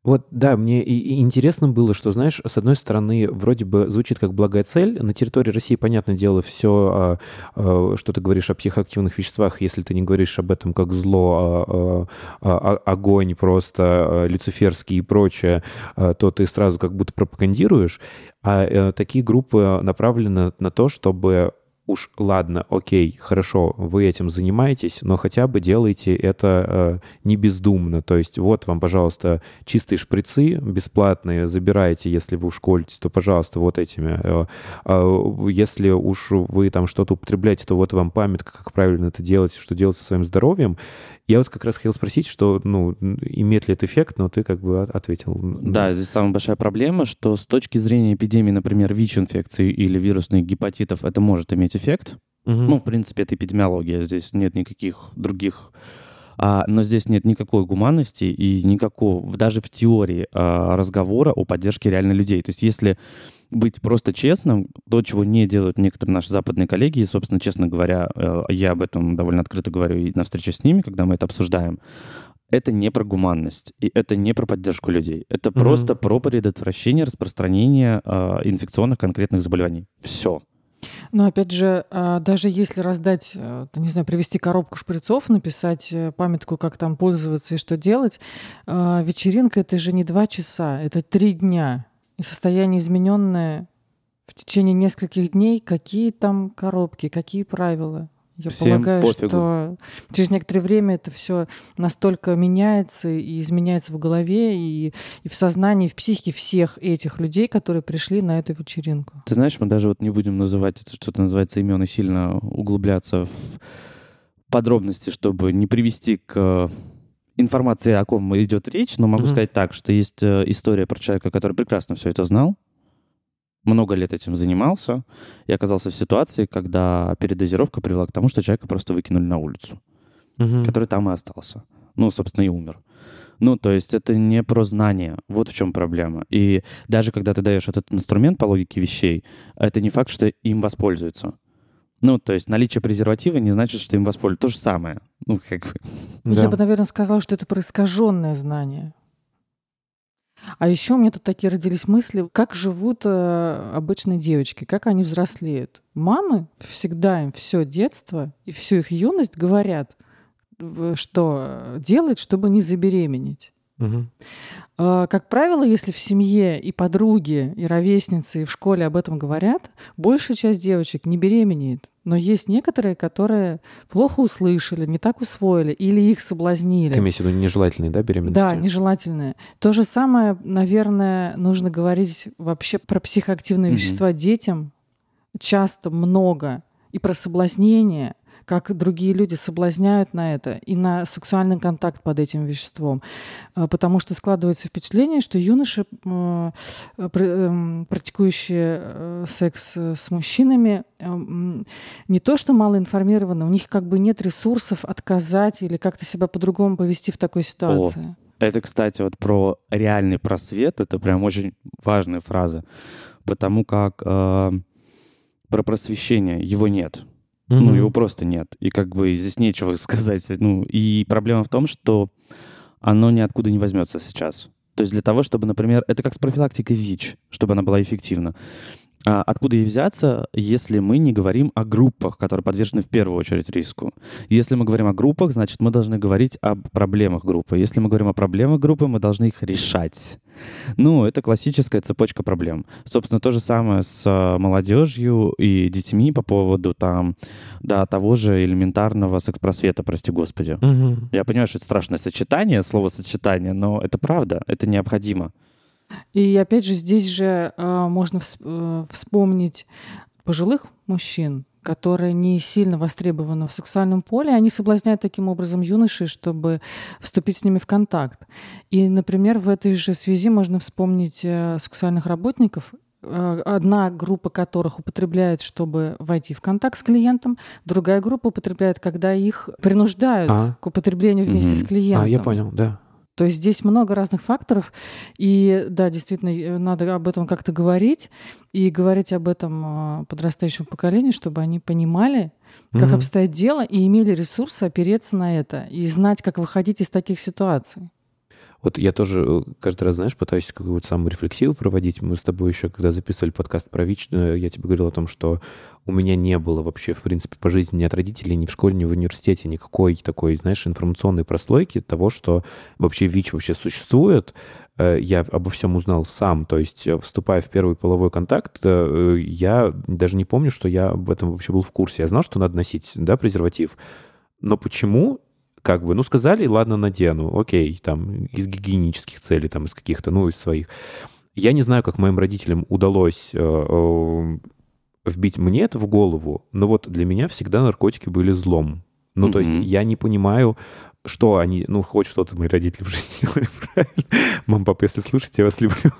Вот, да, мне и, интересно было, что, знаешь, с одной стороны, вроде бы звучит как благая цель. На территории России, понятное дело, все, что ты говоришь о психоактивных веществах, если ты не говоришь об этом как зло, а, а, а, огонь просто а, люциферский и прочее, а, то ты сразу как будто пропагандируешь. А э, такие группы направлены на то, чтобы уж ладно, окей, хорошо, вы этим занимаетесь, но хотя бы делайте это э, не бездумно. То есть вот вам, пожалуйста, чистые шприцы бесплатные, забирайте, если вы уж колитесь, то, пожалуйста, вот этими. Э, э, если уж вы там что-то употребляете, то вот вам памятка, как правильно это делать, что делать со своим здоровьем. Я вот как раз хотел спросить, что, ну, имеет ли это эффект, но ты как бы от- ответил. Да, здесь самая большая проблема, что с точки зрения эпидемии, например, ВИЧ-инфекции или вирусных гепатитов, это может иметь эффект. Мгм. Ну, в принципе, это эпидемиология, здесь нет никаких других... а, но здесь нет никакой гуманности и никакого, даже в теории, а, разговора о поддержке реально людей. То есть если быть просто честным, то, чего не делают некоторые наши западные коллеги, и, собственно, честно говоря, э, я об этом довольно открыто говорю и на встрече с ними, когда мы это обсуждаем, это не про гуманность, и это не про поддержку людей. Это Мгм. просто про предотвращение распространения э, инфекционных конкретных заболеваний. Все. Но опять же, а, даже если раздать, э, не знаю, привезти коробку шприцов, написать э, памятку, как там пользоваться и что делать, вечеринка это же не два часа, это три дня. И состояние измененное в течение нескольких дней, какие там коробки, какие правила. Я Всем полагаю, пофигу. что через некоторое время это все настолько меняется и изменяется в голове и, и в сознании, и в психике всех этих людей, которые пришли на эту вечеринку. Ты знаешь, мы даже вот не будем называть это, что-то называется имен и сильно углубляться в подробности, чтобы не привести к информации, о ком идет речь, но могу Мгм. сказать так, что есть э, история про человека, который прекрасно все это знал, много лет этим занимался и оказался в ситуации, когда передозировка привела к тому, что человека просто выкинули на улицу, Мгм. который там и остался. Ну, собственно, и умер. Ну, то есть это не про знание. Вот в чем проблема. И даже когда ты даешь этот инструмент по логике вещей, это не факт, что им воспользуются. Ну, то есть наличие презерватива не значит, что им воспользуются. То же самое. Ну, как бы. Да. Я бы, наверное, сказала, что это про искаженное знание. А еще у меня тут такие родились мысли, как живут э, обычные девочки, как они взрослеют. Мамы всегда им все детство и всю их юность говорят, что делать, чтобы не забеременеть. Э, Как правило, если в семье и подруги, и ровесницы, и в школе об этом говорят, большая часть девочек не беременеет. Но есть некоторые, которые плохо услышали, не так усвоили, или их соблазнили. Ты имеешь в виду нежелательные, да, беременности? Да, нежелательное. То же самое, наверное, нужно говорить вообще про психоактивные Мгм. вещества детям. Часто много. И про соблазнение, как другие люди соблазняют на это, и на сексуальный контакт под этим веществом. А, Потому что складывается впечатление, что юноши, эм, практикующие э, секс э, с мужчинами, эм, не то что мало информированы, у них как бы нет ресурсов отказать или как-то себя по-другому повести в такой ситуации. Это, кстати, вот про реальный просвет. Это прям очень важная фраза. Потому как э, про просвещение его нет. Мгм. Ну, его просто нет. И как бы здесь нечего сказать. Ну, и проблема в том, что оно ниоткуда не возьмется сейчас. То есть для того, чтобы, например, это как с профилактикой ВИЧ, чтобы она была эффективна. А откуда ей взяться, если мы не говорим о группах, которые подвержены в первую очередь риску? Если мы говорим о группах, значит, мы должны говорить об проблемах группы. Если мы говорим о проблемах группы, мы должны их решать. Ну, это классическая цепочка проблем. Собственно, то же самое с а, молодежью и детьми по поводу там, да, того же элементарного секс-просвета, прости господи. Мгм. Я понимаю, что это страшное сочетание, словосочетание, но это правда, это необходимо. И опять же, здесь же э, можно вс- э, вспомнить пожилых мужчин, которые не сильно востребованы в сексуальном поле, они соблазняют таким образом юношей, чтобы вступить с ними в контакт. И, например, в этой же связи можно вспомнить э, сексуальных работников, одна группа которых употребляет, чтобы войти в контакт с клиентом, другая группа употребляет, когда их принуждают А. к употреблению вместе Мгм. с клиентом. А, я понял, да. То есть здесь много разных факторов, и да, действительно, э, надо об этом как-то говорить, и говорить об этом э, подрастающему поколению, чтобы они понимали, как Мгм. обстоит дело, и имели ресурсы опереться на это, и знать, как выходить из таких ситуаций. Вот я тоже э, каждый раз, знаешь, пытаюсь какую-то самую рефлексию проводить. Мы с тобой еще, когда записывали подкаст про ВИЧ, я тебе говорил о том, что у меня не было вообще, в принципе, по жизни ни от родителей, ни в школе, ни в университете никакой такой, знаешь, информационной прослойки того, что вообще ВИЧ вообще существует. Э, Я обо всем узнал сам. То есть, э, вступая в первый половой контакт, я даже не помню, что я об этом вообще был в курсе. Я знал, что надо носить, да, презерватив. Но почему как бы, ну, сказали, ладно, надену, окей, там, из гигиенических целей, там, из каких-то, ну, из своих. Я не знаю, как моим родителям удалось э, э, вбить мне это в голову, но вот для меня всегда наркотики были злом. Ну, то есть я не понимаю, что они, ну, хоть что-то мои родители в жизни сделали правильно. Мам, папа, если слушаете, я вас люблю.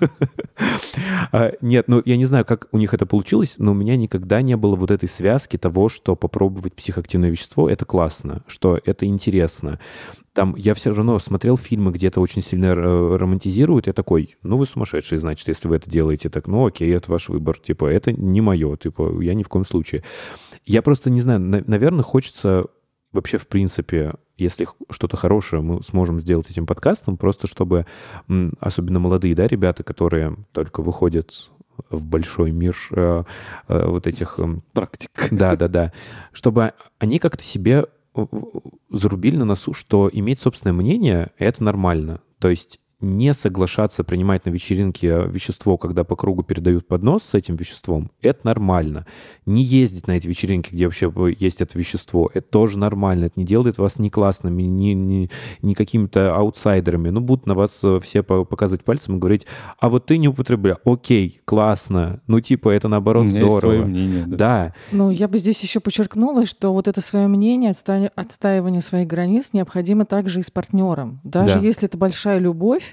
А, Нет, ну, я не знаю, как у них это получилось, но у меня никогда не было вот этой связки того, что попробовать психоактивное вещество — это классно, что это интересно. Там я все равно смотрел фильмы, где это очень сильно э, романтизируют. Я такой, ну вы сумасшедшие, значит, если вы это делаете. Так, ну окей, это ваш выбор. Типа, это не мое. Типа, я ни в коем случае. Я просто не знаю, на- наверное, хочется вообще, в принципе, если что-то хорошее мы сможем сделать этим подкастом, просто чтобы, особенно молодые, да, ребята, которые только выходят в большой мир э, э, вот этих... эм, Практик. Да, да, да. Чтобы они как-то себе э, э, зарубили на носу, что иметь собственное мнение — это нормально. То есть не соглашаться принимать на вечеринке вещество, когда по кругу передают поднос с этим веществом, это нормально. Не ездить на эти вечеринки, где вообще есть это вещество, это тоже нормально. Это не делает вас ни классными, ни, ни, ни какими-то аутсайдерами. Ну, будут на вас э, все по- показывать пальцем и говорить, а вот ты не употребляй. Окей, классно. Ну, типа, это У наоборот здорово. свое мнение. да. Да, Ну, я бы здесь еще подчеркнула, что вот это свое мнение, отста- отстаивание своих границ необходимо также и с партнером. Даже Да. если это большая любовь,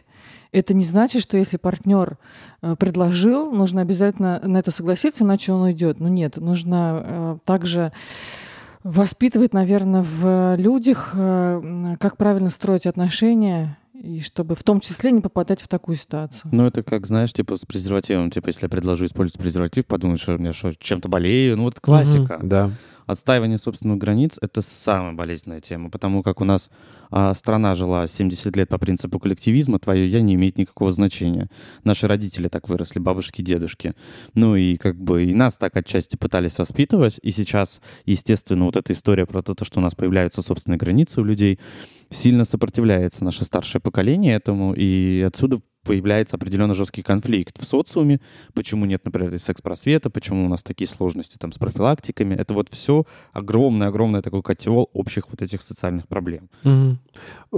это не значит, что если партнер э, предложил, нужно обязательно на это согласиться, иначе он уйдет. Ну нет, нужно э, также воспитывать, наверное, в людях, э, как правильно строить отношения, и чтобы в том числе не попадать в такую ситуацию. Ну, это как, знаешь, типа с презервативом. Типа, если я предложу использовать презерватив, подумают, что я что, чем-то болею. Ну, вот классика. Мгм, Да. Отстаивание собственных границ — это самая болезненная тема, потому как у нас а, страна жила 70 лет по принципу коллективизма, твое «я» не имеет никакого значения. Наши родители так выросли, бабушки, дедушки. Ну и как бы и нас так отчасти пытались воспитывать, и сейчас, естественно, вот эта история про то, что у нас появляются собственные границы у людей, сильно сопротивляется наше старшее поколение этому, и отсюда появляется определенно жесткий конфликт в социуме, почему нет, например, секс-просвета, почему у нас такие сложности там с профилактиками. Это вот все огромный-огромный такой котел общих вот этих социальных проблем. Мгм.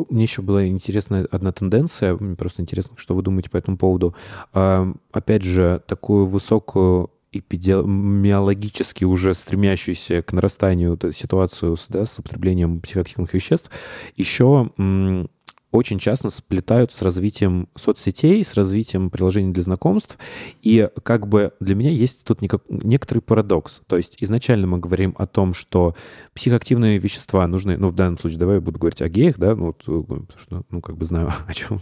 Мне еще была интересная одна тенденция, мне просто интересно, что вы думаете по этому поводу. Опять же, такую высокую эпидемиологически уже стремящуюся к нарастанию ситуацию с, да, с употреблением психоактивных веществ, еще очень часто сплетают с развитием соцсетей, с развитием приложений для знакомств. И как бы для меня есть тут никак- некоторый парадокс. То есть изначально мы говорим о том, что психоактивные вещества нужны, ну, в данном случае, давай я буду говорить о геях, да, ну, вот, э, ну, как бы знаю, о чем.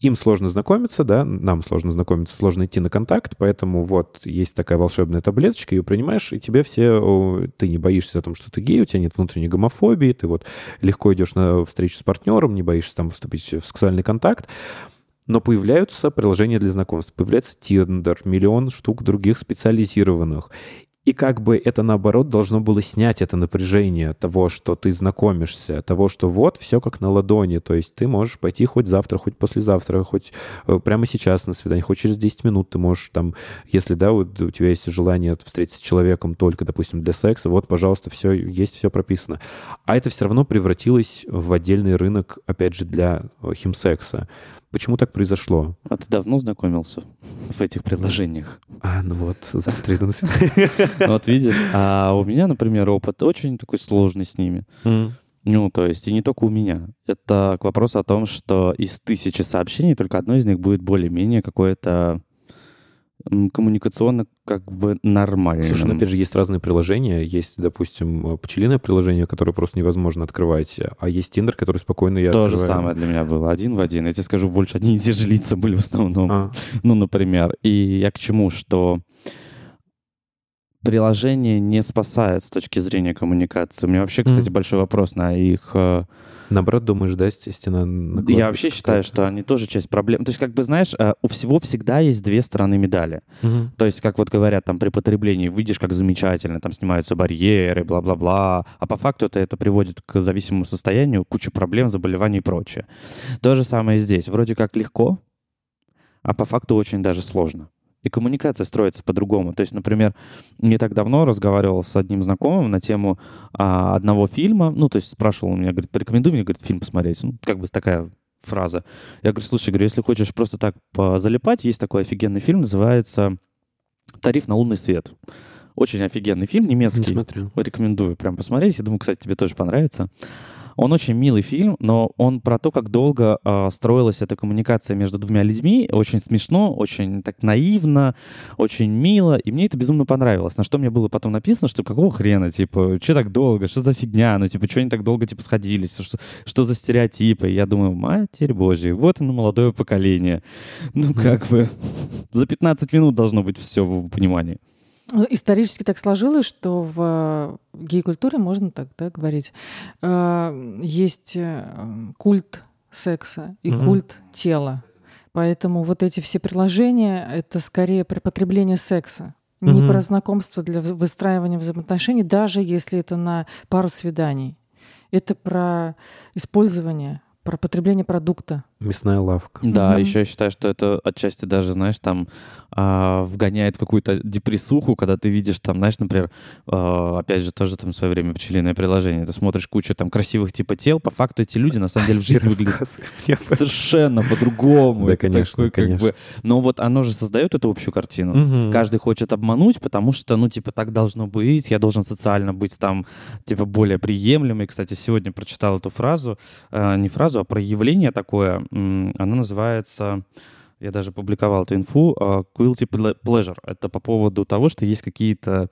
Им сложно знакомиться, да, нам сложно знакомиться, сложно идти на контакт, поэтому вот есть такая волшебная таблеточка, ее принимаешь, и тебе все, ты не боишься о том, что ты гей, у тебя нет внутренней гомофобии, ты вот легко идешь на встречу с партнером, не боишься там вступить в сексуальный контакт, но появляются приложения для знакомств, появляется Tinder, миллион штук других специализированных. И как бы это, наоборот, должно было снять это напряжение того, что ты знакомишься, того, что вот все как на ладони. То есть ты можешь пойти хоть завтра, хоть послезавтра, хоть э, прямо сейчас на свидание, хоть через 10 минут ты можешь там, если, да, вот у тебя есть желание встретиться с человеком только, допустим, для секса, вот, пожалуйста, все, есть все прописано. А это все равно превратилось в отдельный рынок, опять же, для э, химсекса. Почему так произошло? А ты давно знакомился в этих приложениях? А, ну вот, завтра иду на Вот видишь, а у меня, например, опыт очень такой сложный с ними. Ну, то есть, и не только у меня. Это к вопросу о том, что из тысячи сообщений только одно из них будет более-менее какое-то коммуникационно как бы нормальным. Слушай, ну опять же, есть разные приложения. Есть, допустим, э, пчелиное приложение, которое просто невозможно открывать, а есть Тиндер, который спокойно я То же открываю. самое для меня было, один в один. Я тебе скажу, больше одни и те же лица были в основном. А, Ну, например. И я к чему, что приложение не спасает с точки зрения коммуникации. У меня вообще, кстати, Мгм. большой вопрос на их э, наоборот, думаешь, да, стена Я вообще считаю, что они тоже часть проблем. То есть, как бы, знаешь, э, у всего всегда есть две стороны медали. Мгм. То есть, как вот говорят, там, при потреблении выйдешь как замечательно, там снимаются барьеры, бла-бла-бла, а по факту это, это приводит к зависимому состоянию, куче проблем, заболеваний и прочее. То же самое здесь. Вроде как легко, а по факту очень даже сложно. И коммуникация строится по-другому. То есть, например, не так давно разговаривал с одним знакомым на тему а, одного фильма. Ну, то есть спрашивал у меня, говорит, порекомендуй мне, говорит, фильм посмотреть. Ну, как бы такая фраза. Я говорю, слушай, говорю, если хочешь просто так залипать, есть такой офигенный фильм, называется «Тариф на лунный свет». Очень офигенный фильм, Не немецкий. смотрю. Рекомендую прям посмотреть. Я думаю, кстати, тебе тоже понравится. Он очень милый фильм, но он про то, как долго а, строилась эта коммуникация между двумя людьми. Очень смешно, очень так наивно, очень мило. И мне это безумно понравилось. На что мне было потом написано, что какого хрена, типа, что так долго, что за фигня, ну, типа, что они так долго, типа, сходились, что, что за стереотипы. И я думаю, матерь божья, вот оно, молодое поколение. Ну, как бы, за 15 минут должно быть все в понимании. Исторически так сложилось, что в э, гей-культуре, можно так да, говорить, э, есть э, культ секса и Мгм. культ тела. Поэтому вот эти все приложения — это скорее про потребление секса. Не Мгм. про знакомство для выстраивания взаимоотношений, даже если это на пару свиданий. Это про использование, про потребление продукта. Мясная лавка. Да, Мгм. еще я считаю, что это отчасти даже, знаешь, там а, вгоняет в какую-то депрессуху, когда ты видишь там, знаешь, например, а, опять же, тоже там в свое время пчелиное приложение, ты смотришь кучу там красивых типа тел, по факту эти люди на самом деле в жизни выглядят совершенно по-другому. Да, конечно, такой, как конечно. бы- Но вот оно же создает эту общую картину. Каждый хочет обмануть, потому что, ну, типа, так должно быть, я должен социально быть там, типа, более приемлемый. Кстати, сегодня прочитал эту фразу, э, не фразу, а проявление такое, м, оно называется, я даже публиковал эту инфу, quilty ple- pleasure. Это по поводу того, что есть какие-то,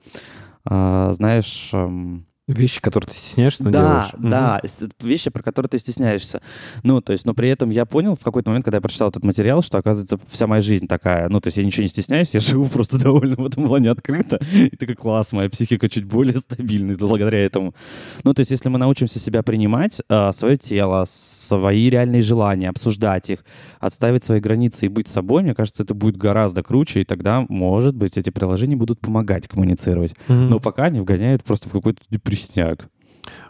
а, знаешь, эм, Вещи, которые ты стесняешься, но да, делаешь. Да, это вещи, про которые ты стесняешься. Ну, то есть, но при этом я понял в какой-то момент, когда я прочитал этот материал, что, оказывается, вся моя жизнь такая. Ну, то есть я ничего не стесняюсь, я живу просто довольно в этом плане открыто. И такой класс, моя психика чуть более стабильна благодаря этому. Ну, то есть если мы научимся себя принимать, свое тело, свои реальные желания, обсуждать их, отставить свои границы и быть собой, мне кажется, это будет гораздо круче, и тогда, может быть, эти приложения будут помогать коммуницировать. Мгм. Но пока они вгоняют просто в какой-то депрессняк.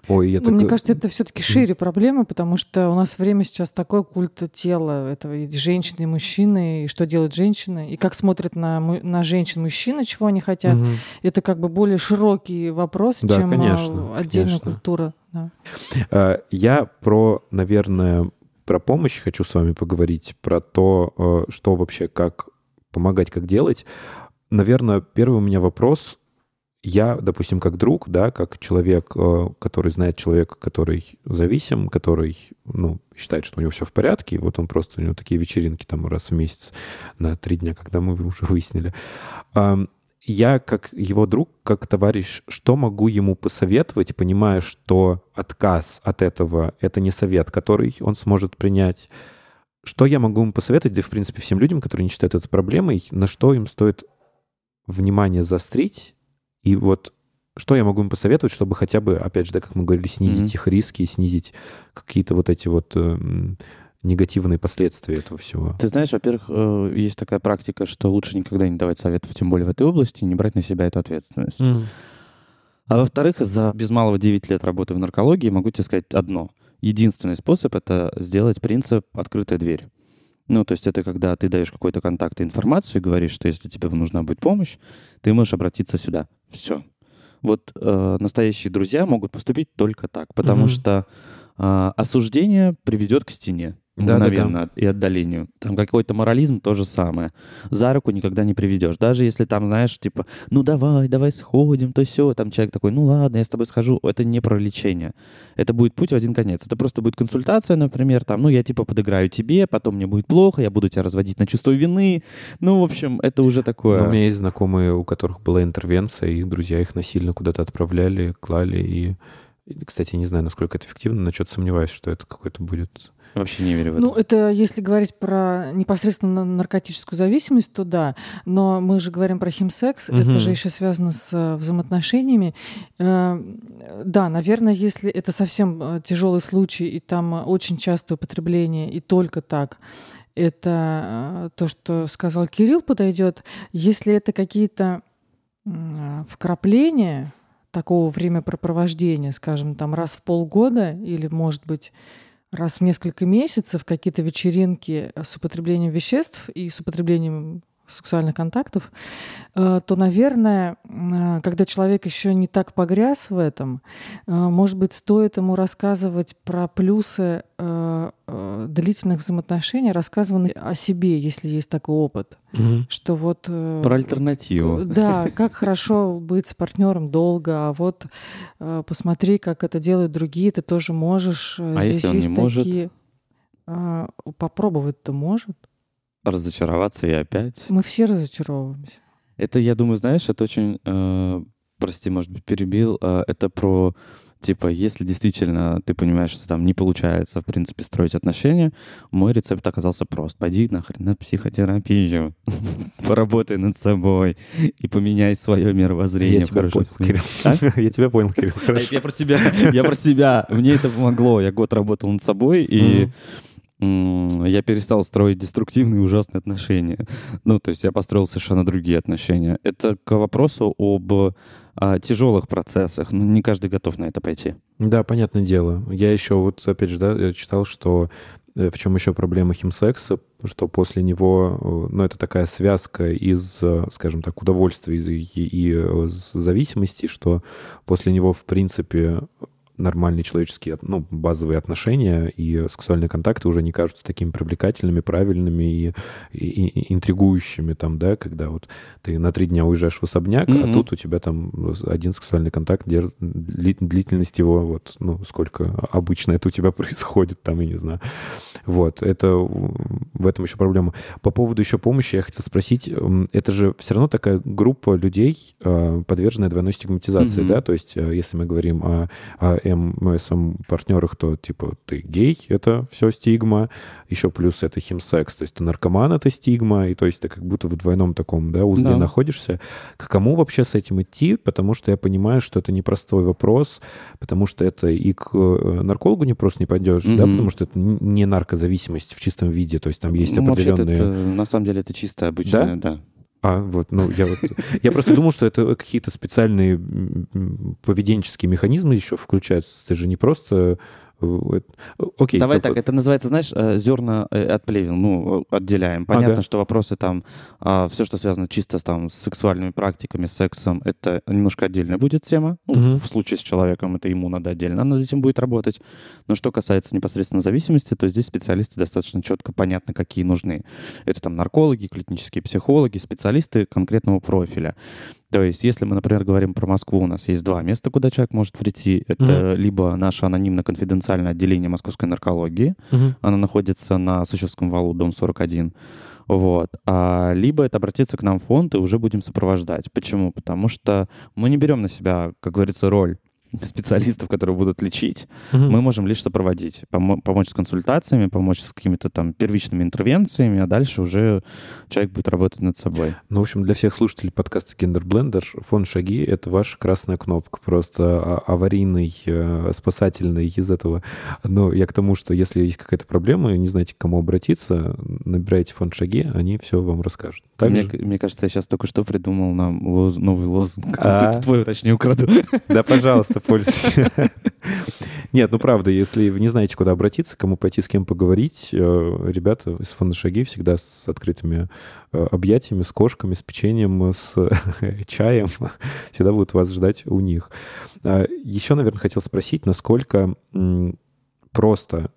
Ой, я Ну, Мне так- кажется, это все-таки шире проблема, потому что у нас время сейчас такое культ тела этого и женщины, и мужчины, и что делают женщины, и как смотрят на, на женщин мужчины, чего они хотят. Мгм. Это как бы более широкий вопрос, Да, чем а, конечно, отдельная конечно. культура. да. Э, Я про, наверное, про помощь хочу с вами поговорить, про то, э, что вообще, как помогать, как делать. Наверное, первый у меня вопрос. Я, допустим, как друг, да, как человек, э, который знает человека, который зависим, который, ну, считает, что у него все в порядке, вот он просто, у него такие вечеринки там раз в месяц на три дня, когда мы уже выяснили. Я, как его друг, как товарищ, что могу ему посоветовать, понимая, что отказ от этого — это не совет, который он сможет принять? Что я могу ему посоветовать, да и, в принципе, всем людям, которые не считают это проблемой, на что им стоит внимание заострить? И вот что я могу им посоветовать, чтобы хотя бы, опять же, да, как мы говорили, снизить Мгм. их риски, снизить какие-то вот эти вот эм, негативные последствия этого всего? Ты знаешь, во-первых, э, есть такая практика, что лучше никогда не давать советов, тем более в этой области, и не брать на себя эту ответственность. А во-вторых, за без малого 9 лет работы в наркологии могу тебе сказать одно. Единственный способ — это сделать принцип «открытая дверь». Ну, то есть это когда ты даешь какой-то контакт и информацию и говоришь, что если тебе нужна будет помощь, ты можешь обратиться сюда. Все. Вот э, настоящие друзья могут поступить только так, потому Мгм. что э, осуждение приведет к стене Да-да-да. мгновенно и отдалению. Там какой-то морализм то же самое. За руку никогда не приведешь. Даже если там, знаешь, типа, ну давай, давай сходим, то все. Там человек такой, ну ладно, я с тобой схожу. Это не про лечение. Это будет путь в один конец. Это просто будет консультация, например, там, ну я типа подыграю тебе, потом мне будет плохо, я буду тебя разводить на чувство вины. Ну, в общем, это уже такое. Ну, У меня есть знакомые, у которых была интервенция, и их друзья их насильно куда-то отправляли, клали. И, и, кстати, не знаю, насколько это эффективно, но что-то сомневаюсь, что это какой-то будет... Вообще не верю в это. Ну, это если говорить про непосредственно наркотическую зависимость, то да. Но мы же говорим про химсекс, Мгм. это же еще связано с э, взаимоотношениями. Э, Да, наверное, если это совсем э, тяжелый случай, и там очень частое употребление, и только так, это э, то, что сказал Кирилл, подойдет. Если это какие-то вкрапления такого времяпрепровождения, скажем, там раз в полгода или, может быть, раз в несколько месяцев какие-то вечеринки с употреблением веществ и с употреблением сексуальных контактов, э, то, наверное, э, когда человек еще не так погряз в этом, э, может быть, стоит ему рассказывать про плюсы длительных взаимоотношений, рассказывать о себе, если есть такой опыт, что вот... Про альтернативу. да, как хорошо быть с партнером долго, а вот посмотри, как это делают другие, ты тоже можешь. А если он есть не может? такие- А, попробовать-то может. Разочароваться и опять. Мы все разочаровываемся. Это, я думаю, знаешь, это очень, э, прости, может быть, перебил, э, это про, типа, если действительно ты понимаешь, что там не получается, в принципе, строить отношения, мой рецепт оказался прост. Пойди нахрен на психотерапию, поработай над собой и поменяй свое мировоззрение. Я в тебя понял. Кирилл. Я тебя понял, Кирилл, А хорошо. Я про себя, я про себя. Мне это помогло. Я год работал над собой, и я перестал строить деструктивные ужасные отношения. Ну, то есть я построил совершенно другие отношения. Это к вопросу об а, тяжелых процессах. Ну, не каждый готов на это пойти. Да, понятное дело. Я еще вот, опять же, да, я читал, что э, в чем еще проблема химсекса, что после него, э, ну, это такая связка из, э, скажем так, удовольствия и, и, и, зависимости, что после него, в принципе, нормальные человеческие, ну, базовые отношения и сексуальные контакты уже не кажутся такими привлекательными, правильными и, и- и интригующими там, да, когда вот ты на три дня уезжаешь в особняк, а Мгм. тут у тебя там один сексуальный контакт, дер- длительность его вот, ну, сколько обычно это у тебя происходит там, я не знаю. Вот, это в этом еще проблема. По поводу еще помощи я хотел спросить, м, это же все равно такая группа людей, э, подверженная двойной стигматизации, Мгм. да, то есть э, если мы говорим о, о МСМ-партнерах, то типа ты гей, это все стигма, еще плюс это химсекс, то есть ты наркоман, это стигма, и то есть ты как будто в двойном таком, да, узле Да. находишься. К кому вообще с этим идти? Потому что я понимаю, что это непростой вопрос, потому что это и к э, наркологу не просто не пойдешь, да, Мгм. потому что это не наркозависимость в чистом виде, то есть там есть Ну, определенные... это, на самом деле это чисто обычное, да. А, вот, ну, я вот... Я просто думал, что это какие-то специальные поведенческие механизмы еще включаются. Ты же не просто... Окей. Давай как- так, это называется, знаешь, э, зерна э, от плевел, ну, отделяем. Понятно, Ага. что вопросы там, все, что связано чисто там, с сексуальными практиками, сексом, это немножко отдельная будет тема. Ну, Мгм. В случае с человеком это ему надо отдельно над этим будет работать. Но что касается непосредственно зависимости, то здесь специалисты достаточно четко понятно, какие нужны. Это там наркологи, клинические психологи, специалисты конкретного профиля. То есть, если мы, например, говорим про Москву, у нас есть два места, куда человек может прийти. Это либо наше анонимно-конфиденциальное отделение московской наркологии, Мгм. она находится на Сущевском валу, дом 41. Вот. А, либо это обратиться к нам в фонд, и уже будем сопровождать. Почему? Потому что мы не берем на себя, как говорится, роль специалистов, которые будут лечить. Мгм. Мы можем лишь сопроводить, помо- помочь с консультациями, помочь с какими-то там первичными интервенциями, а дальше уже человек будет работать над собой. Ну, в общем, для всех слушателей подкаста Kinder Blender фонд «Шаги» — это ваша красная кнопка, просто а- аварийный, э, спасательный из этого. Но я к тому, что если есть какая-то проблема и не знаете, к кому обратиться, набирайте фонд «Шаги», они все вам расскажут. Так мне, мне кажется, я сейчас только что придумал нам лоз- новый лозунг. А. Вот Твой, точнее, украду. Да, пожалуйста, пользуйтесь. Нет, ну правда, если вы не знаете, куда обратиться, кому пойти, с кем поговорить, э, ребята из фонда «Шаги» всегда с открытыми э, объятиями, с кошками, с печеньем, с чаем всегда будут вас ждать у них. А, Еще, наверное, хотел спросить, насколько просто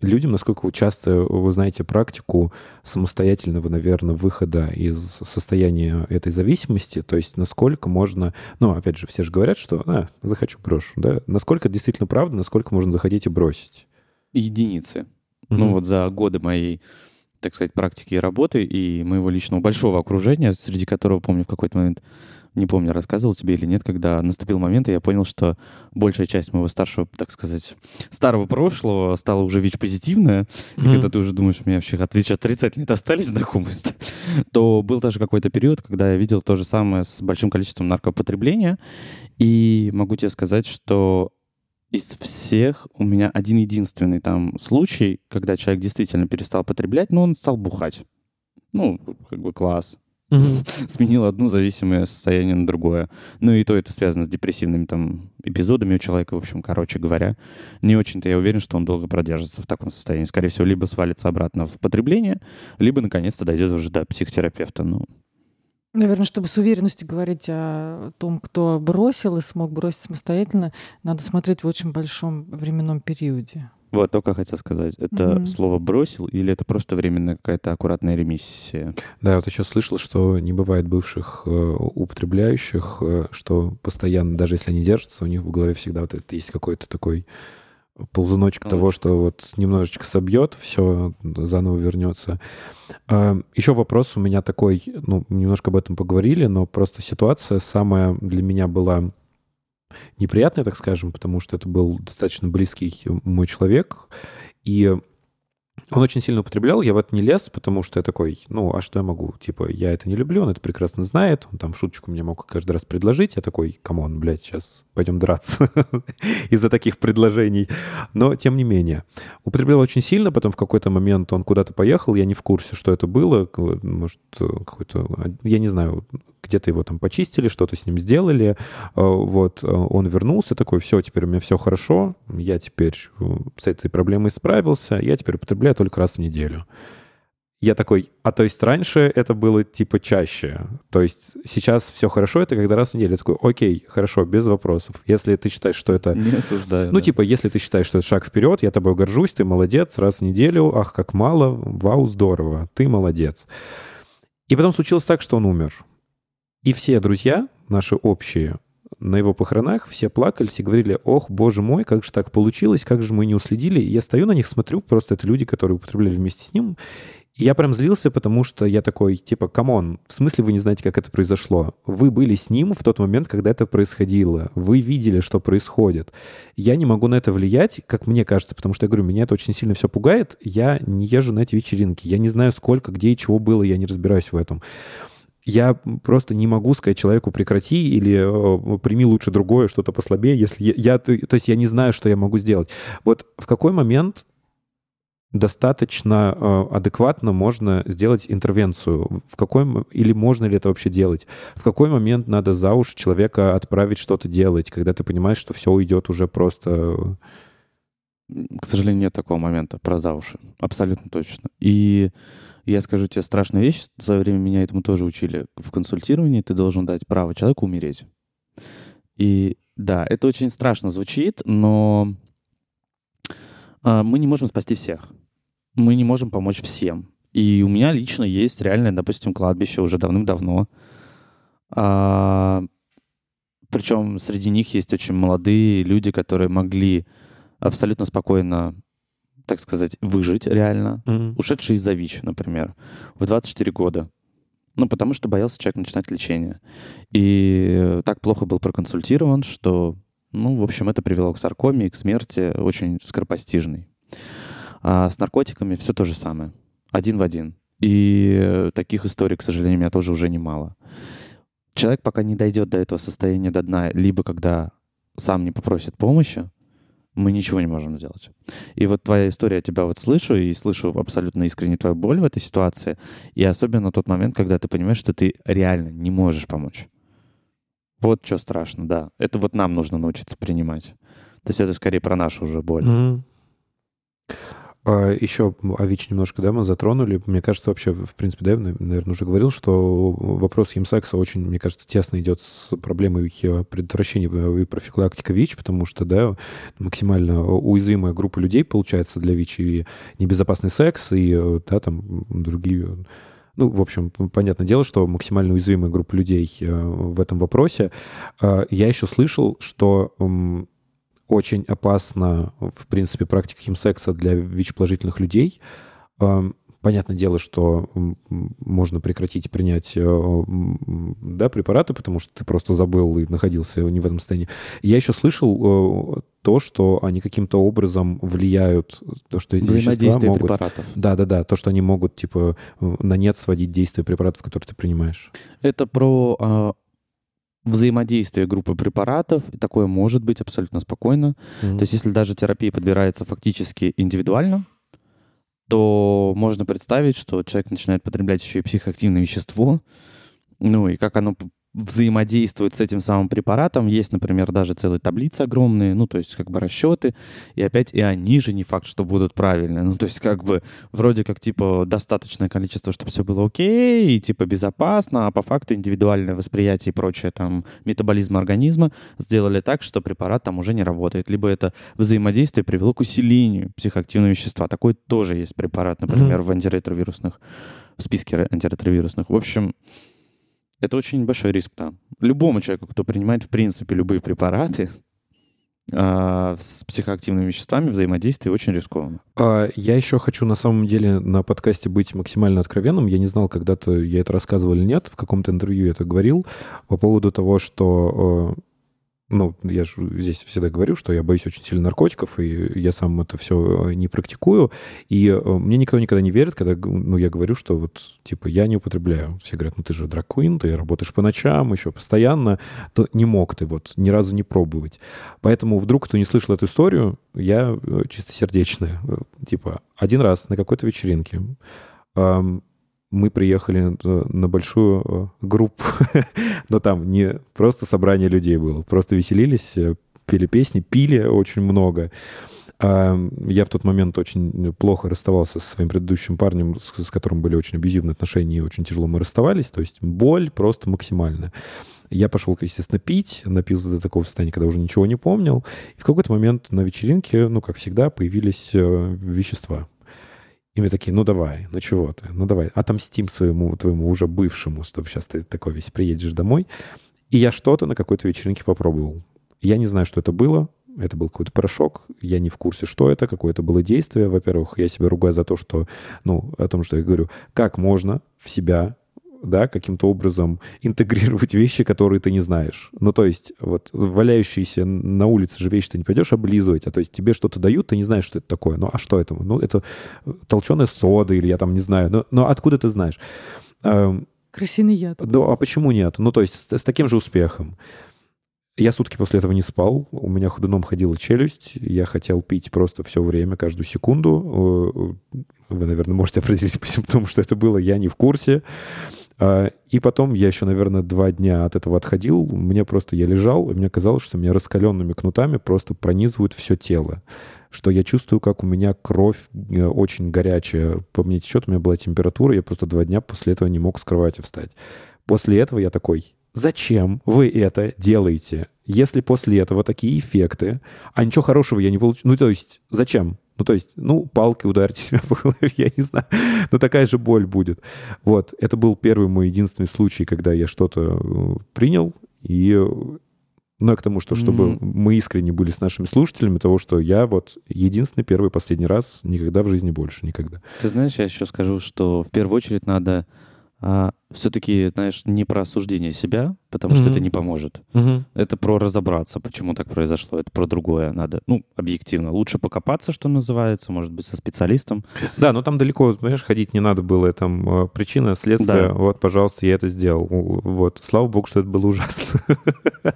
людям, насколько вы часто вы знаете практику самостоятельного, наверное, выхода из состояния этой зависимости, то есть насколько можно, ну, опять же, все же говорят, что а, захочу, брошу, да, насколько действительно правда, насколько можно заходить и бросить. Единицы. Ну Мгм. вот за годы моей, так сказать, практики и работы и моего личного большого окружения, среди которого, помню, в какой-то момент, не помню, рассказывал тебе или нет, когда наступил момент, и я понял, что большая часть моего старшего, так сказать, старого прошлого стала уже ВИЧ-позитивная, и Мгм. когда ты уже думаешь, у меня вообще от ВИЧ отрицательные достались знакомости, то был даже какой-то период, когда я видел то же самое с большим количеством наркопотребления, и могу тебе сказать, что из всех у меня один единственный там случай, когда человек действительно перестал потреблять, но он стал бухать. Ну, как бы класс. Сменил одно зависимое состояние на другое. Ну и то это связано с депрессивными там эпизодами у человека, в общем, короче говоря. Не очень-то я уверен, что он долго продержится в таком состоянии. Скорее всего, либо свалится обратно в потребление, либо наконец-то дойдет уже до психотерапевта. Ну, Наверное, чтобы с уверенностью говорить о том, кто бросил и смог бросить самостоятельно, надо смотреть в очень большом временном периоде. Вот только хотел сказать. Это Мгм. слово «бросил» или это просто временная какая-то аккуратная ремиссия? Да, я вот еще слышал, что не бывает бывших э, употребляющих, э, что постоянно, даже если они держатся, у них в голове всегда вот это есть какой-то такой ползуночек Ну, того, что вот немножечко собьет, все заново вернется. А, Еще вопрос у меня такой, ну, немножко об этом поговорили, но просто ситуация самая для меня была неприятная, так скажем, потому что это был достаточно близкий мой человек, и Он очень сильно употреблял, я в это не лез, потому что я такой, ну, а что я могу? Типа, я это не люблю, он это прекрасно знает, он там шуточку мне мог каждый раз предложить, я такой, come on, блядь, сейчас пойдем драться из-за таких предложений. Но, тем не менее, употреблял очень сильно, потом в какой-то момент он куда-то поехал, я не в курсе, что это было, может, какой-то, я не знаю, где-то его там почистили, что-то с ним сделали, э, вот, э, он вернулся такой, все, теперь у меня все хорошо, я теперь э, с этой проблемой справился, я теперь употребляю только раз в неделю. Я такой, а то есть раньше это было типа чаще, то есть сейчас все хорошо, это когда раз в неделю. Я такой, окей, хорошо, без вопросов. Если ты считаешь, что это... Не осуждаю. Ну, да. типа, если ты считаешь, что это шаг вперед, я тобой горжусь, ты молодец, раз в неделю, ах, как мало, вау, здорово, ты молодец. И потом случилось так, что он умер. И все друзья, наши общие, на его похоронах все плакались и говорили, ох, боже мой, как же так получилось, как же мы не уследили. И я стою на них, смотрю, просто это люди, которые употребляли вместе с ним. И я прям злился, потому что я такой, типа, come on, в смысле вы не знаете, как это произошло? Вы были с ним в тот момент, когда это происходило. Вы видели, что происходит. Я не могу на это влиять, как мне кажется, потому что, я говорю, меня это очень сильно все пугает. Я не езжу на эти вечеринки. Я не знаю, сколько, где и чего было, я не разбираюсь в этом я просто не могу сказать человеку прекрати или э, прими лучше другое, что-то послабее, если я, я, то есть я не знаю, что я могу сделать. Вот в какой момент достаточно э, адекватно можно сделать интервенцию? В какой или можно ли это вообще делать? В какой момент надо за уши человека отправить что-то делать, когда ты понимаешь, что все уйдет уже просто... К сожалению, нет такого момента про за уши. Абсолютно точно. И я скажу тебе страшную вещь. Свое время меня этому тоже учили в консультировании. Ты должен дать право человеку умереть. И да, это очень страшно звучит, но а, мы не можем спасти всех. Мы не можем помочь всем. И у меня лично есть реальное, допустим, кладбище уже давным-давно. А, причем среди них есть очень молодые люди, которые могли абсолютно спокойно, так сказать, выжить реально. Ушедший из-за ВИЧ, например, в 24 года. Ну, потому что боялся человек начинать лечение. И так плохо был проконсультирован, что, ну, в общем, это привело к саркоме и к смерти очень скоропостижной. А с наркотиками все то же самое. Один в один. И таких историй, к сожалению, у меня тоже уже немало. Человек пока не дойдет до этого состояния до дна, либо когда сам не попросит помощи, мы ничего не можем сделать. И вот твоя история, я тебя вот слышу, и слышу абсолютно искренне твою боль в этой ситуации, и особенно тот момент, когда ты понимаешь, что ты реально не можешь помочь. Вот что страшно, да. Это вот нам нужно научиться принимать. То есть это скорее про нашу уже боль. Мгм. А, еще о ВИЧ немножко, да, мы затронули. Мне кажется, вообще, в принципе, да, я, наверное, уже говорил, что вопрос химсекса очень, мне кажется, тесно идет с проблемой э, предотвращения и профилактика ВИЧ, потому что, да, максимально уязвимая группа людей получается для ВИЧ и небезопасный секс, и, э, да, там другие ну, в общем, понятное дело, что максимально уязвимая группа людей э, в этом вопросе. А, Я еще слышал, что очень опасна, в принципе, практика химсекса для ВИЧ-положительных людей. Эм, Понятное дело, что можно прекратить принять э, да, препараты, потому что ты просто забыл и находился не в этом состоянии. Я еще слышал э, то, что они каким-то образом влияют, то, что эти вещества могут... препаратов. Да-да-да, то, что они могут, типа, э, на нет сводить действие препаратов, которые ты принимаешь. Это про а, взаимодействие группы препаратов. И такое может быть абсолютно спокойно. Мгм. То есть если даже терапия подбирается фактически индивидуально, то можно представить, что человек начинает потреблять еще и психоактивное вещество, ну и как оно взаимодействует с этим самым препаратом. Есть, например, даже целые таблицы огромные, ну, то есть как бы расчеты, и опять и они же не факт, что будут правильные. Ну, то есть как бы вроде как типа достаточное количество, чтобы все было окей, и типа безопасно, а по факту индивидуальное восприятие и прочее, там, метаболизм организма сделали так, что препарат там уже не работает. Либо это взаимодействие привело к усилению психоактивного вещества. Такой тоже есть препарат, например, в антиретровирусных, в списке ре- антиретровирусных. В общем, это очень большой риск, да. Любому человеку, кто принимает, в принципе, любые препараты а, с психоактивными веществами, взаимодействие очень рискованно. А, Я еще хочу на самом деле на подкасте быть максимально откровенным. Я не знал, когда-то я это рассказывал или нет, в каком-то интервью я это говорил по поводу того, что э, ну, я же здесь всегда говорю, что я боюсь очень сильно наркотиков, и я сам это все не практикую. И э, мне никто никогда не верит, когда ну, я говорю, что вот, типа, я не употребляю. Все говорят, ну, ты же дракуин, ты работаешь по ночам, еще постоянно. То не мог ты вот ни разу не пробовать. Поэтому вдруг кто не слышал эту историю, я э, чистосердечная. Э, Типа, один раз на какой-то вечеринке мы приехали на большую э, группу, но там не просто собрание людей было, просто веселились, э, пели песни, пили очень много. А, Я в тот момент очень плохо расставался со своим предыдущим парнем, с с которым были очень абьюзивные отношения, и очень тяжело мы расставались, то есть боль просто максимальная. Я пошел, естественно, пить, напился до такого состояния, когда уже ничего не помнил. И в какой-то момент на вечеринке, ну, как всегда, появились э, вещества. И мы такие, ну давай, ну чего ты, ну давай, отомстим своему твоему уже бывшему, чтобы сейчас ты такой весь приедешь домой. И я что-то на какой-то вечеринке попробовал. Я не знаю, что это было. Это был какой-то порошок. Я не в курсе, что это, какое это было действие. Во-первых, я себя ругаю за то, что, ну, о том, что я говорю, как можно в себя да, каким-то образом интегрировать вещи, которые ты не знаешь. Ну, то есть, вот валяющиеся на улице же вещи ты не пойдешь облизывать, а то есть тебе что-то дают, ты не знаешь, что это такое. Ну, а что это? Ну, это толченая сода или я там не знаю. Но, но откуда ты знаешь? Эм, Крысиный яд. ну, а почему нет? Ну, то есть с, с таким же успехом. Я сутки после этого не спал, у меня ходуном ходила челюсть, я хотел пить просто все время, каждую секунду. Э, Вы, наверное, можете определить по симптомам, что это было, я не в курсе. А, И потом я еще, наверное, два дня от этого отходил. Мне просто, я лежал, и мне казалось, что меня раскаленными кнутами просто пронизывают все тело. Что я чувствую, как у меня кровь э, очень горячая. По мне течет, у меня была температура, я просто два дня после этого не мог с кровати встать. После этого я такой, зачем вы это делаете? Если после этого такие эффекты, а ничего хорошего я не получу. Ну, то есть, зачем? Ну, то есть, ну, палкой ударьте себя по голове, я не знаю. Но такая же боль будет. Вот, это был первый мой единственный случай, когда я что-то э, принял. И, э, ну, к тому, что чтобы Мгм. мы искренне были с нашими слушателями, того, что я вот единственный, первый, последний раз, никогда в жизни больше, никогда. Ты знаешь, я еще скажу, что в первую очередь надо все-таки, знаешь, не про осуждение себя, потому что Мгм. это не поможет. Это про разобраться, почему так произошло. Это про другое надо. Ну, объективно. Лучше покопаться, что называется, может быть, со специалистом. Да, но там далеко, понимаешь, ходить не надо было. Там э, причина, следствие. Да. Вот, пожалуйста, я это сделал. Вот. Слава богу, что это было ужасно.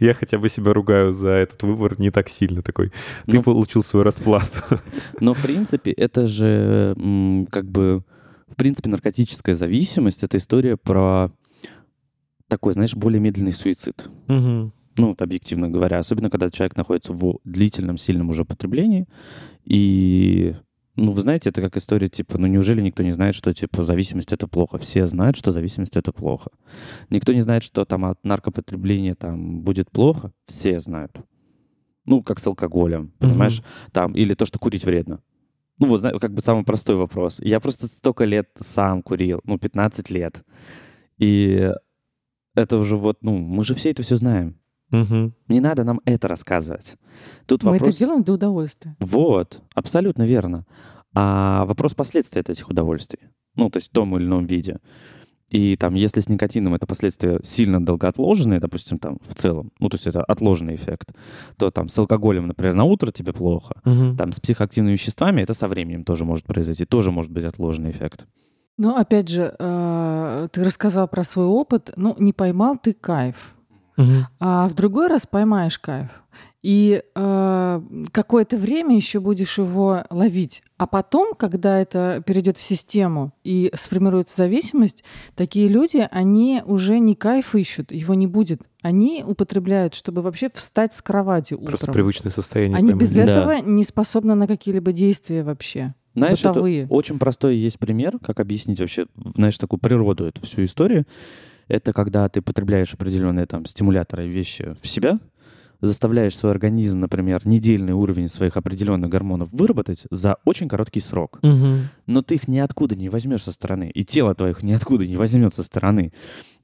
Я хотя бы себя ругаю за этот выбор не так сильно такой. Ты Ну, получил свою расплату. Но, в принципе, это же как бы, принципе, наркотическая зависимость — это история про такой, знаешь, более медленный суицид. Ну, вот объективно говоря. Особенно, когда человек находится в длительном, сильном уже потреблении. И, ну, вы знаете, это как история, типа, ну, неужели никто не знает, что, типа, зависимость — это плохо? Все знают, что зависимость — это плохо. Никто не знает, что там от наркопотребления там будет плохо? Все знают. Ну, как с алкоголем, понимаешь? Там, или то, что курить вредно. Ну, вот, как бы самый простой вопрос. Я просто столько лет сам курил, ну, 15 лет. И это уже вот, ну, мы же все это все знаем. Мгм. Не надо нам это рассказывать. Тут Мы вопрос... это делаем для удовольствия. Вот, абсолютно верно. А вопрос последствий от этих удовольствий. Ну, то есть в том или ином виде. И там, если с никотином это последствия сильно долгоотложенные, допустим, там в целом, ну, то есть это отложенный эффект, то там с алкоголем, например, на утро тебе плохо, Мгм. там с психоактивными веществами это со временем тоже может произойти, тоже может быть отложенный эффект. Но опять же, э, ты рассказал про свой опыт. Ну, не поймал ты кайф. Мгм. А в другой раз поймаешь кайф. И э, какое-то время еще будешь его ловить. А потом, когда это перейдет в систему и сформируется зависимость, такие люди, они уже не кайф ищут, его не будет. Они употребляют, чтобы вообще встать с кровати утром. Просто привычное состояние. Они поймать. без Да. этого не способны на какие-либо действия вообще. Знаешь, это Бытовые. очень простой есть пример, как объяснить вообще, знаешь, такую природу, эту всю историю. Это когда ты потребляешь определенные там стимуляторы и вещи в себя, заставляешь свой организм, например, недельный уровень своих определенных гормонов выработать за очень короткий срок. Мгм. Но ты их ниоткуда не возьмешь со стороны, и тело твоих ниоткуда не возьмет со стороны.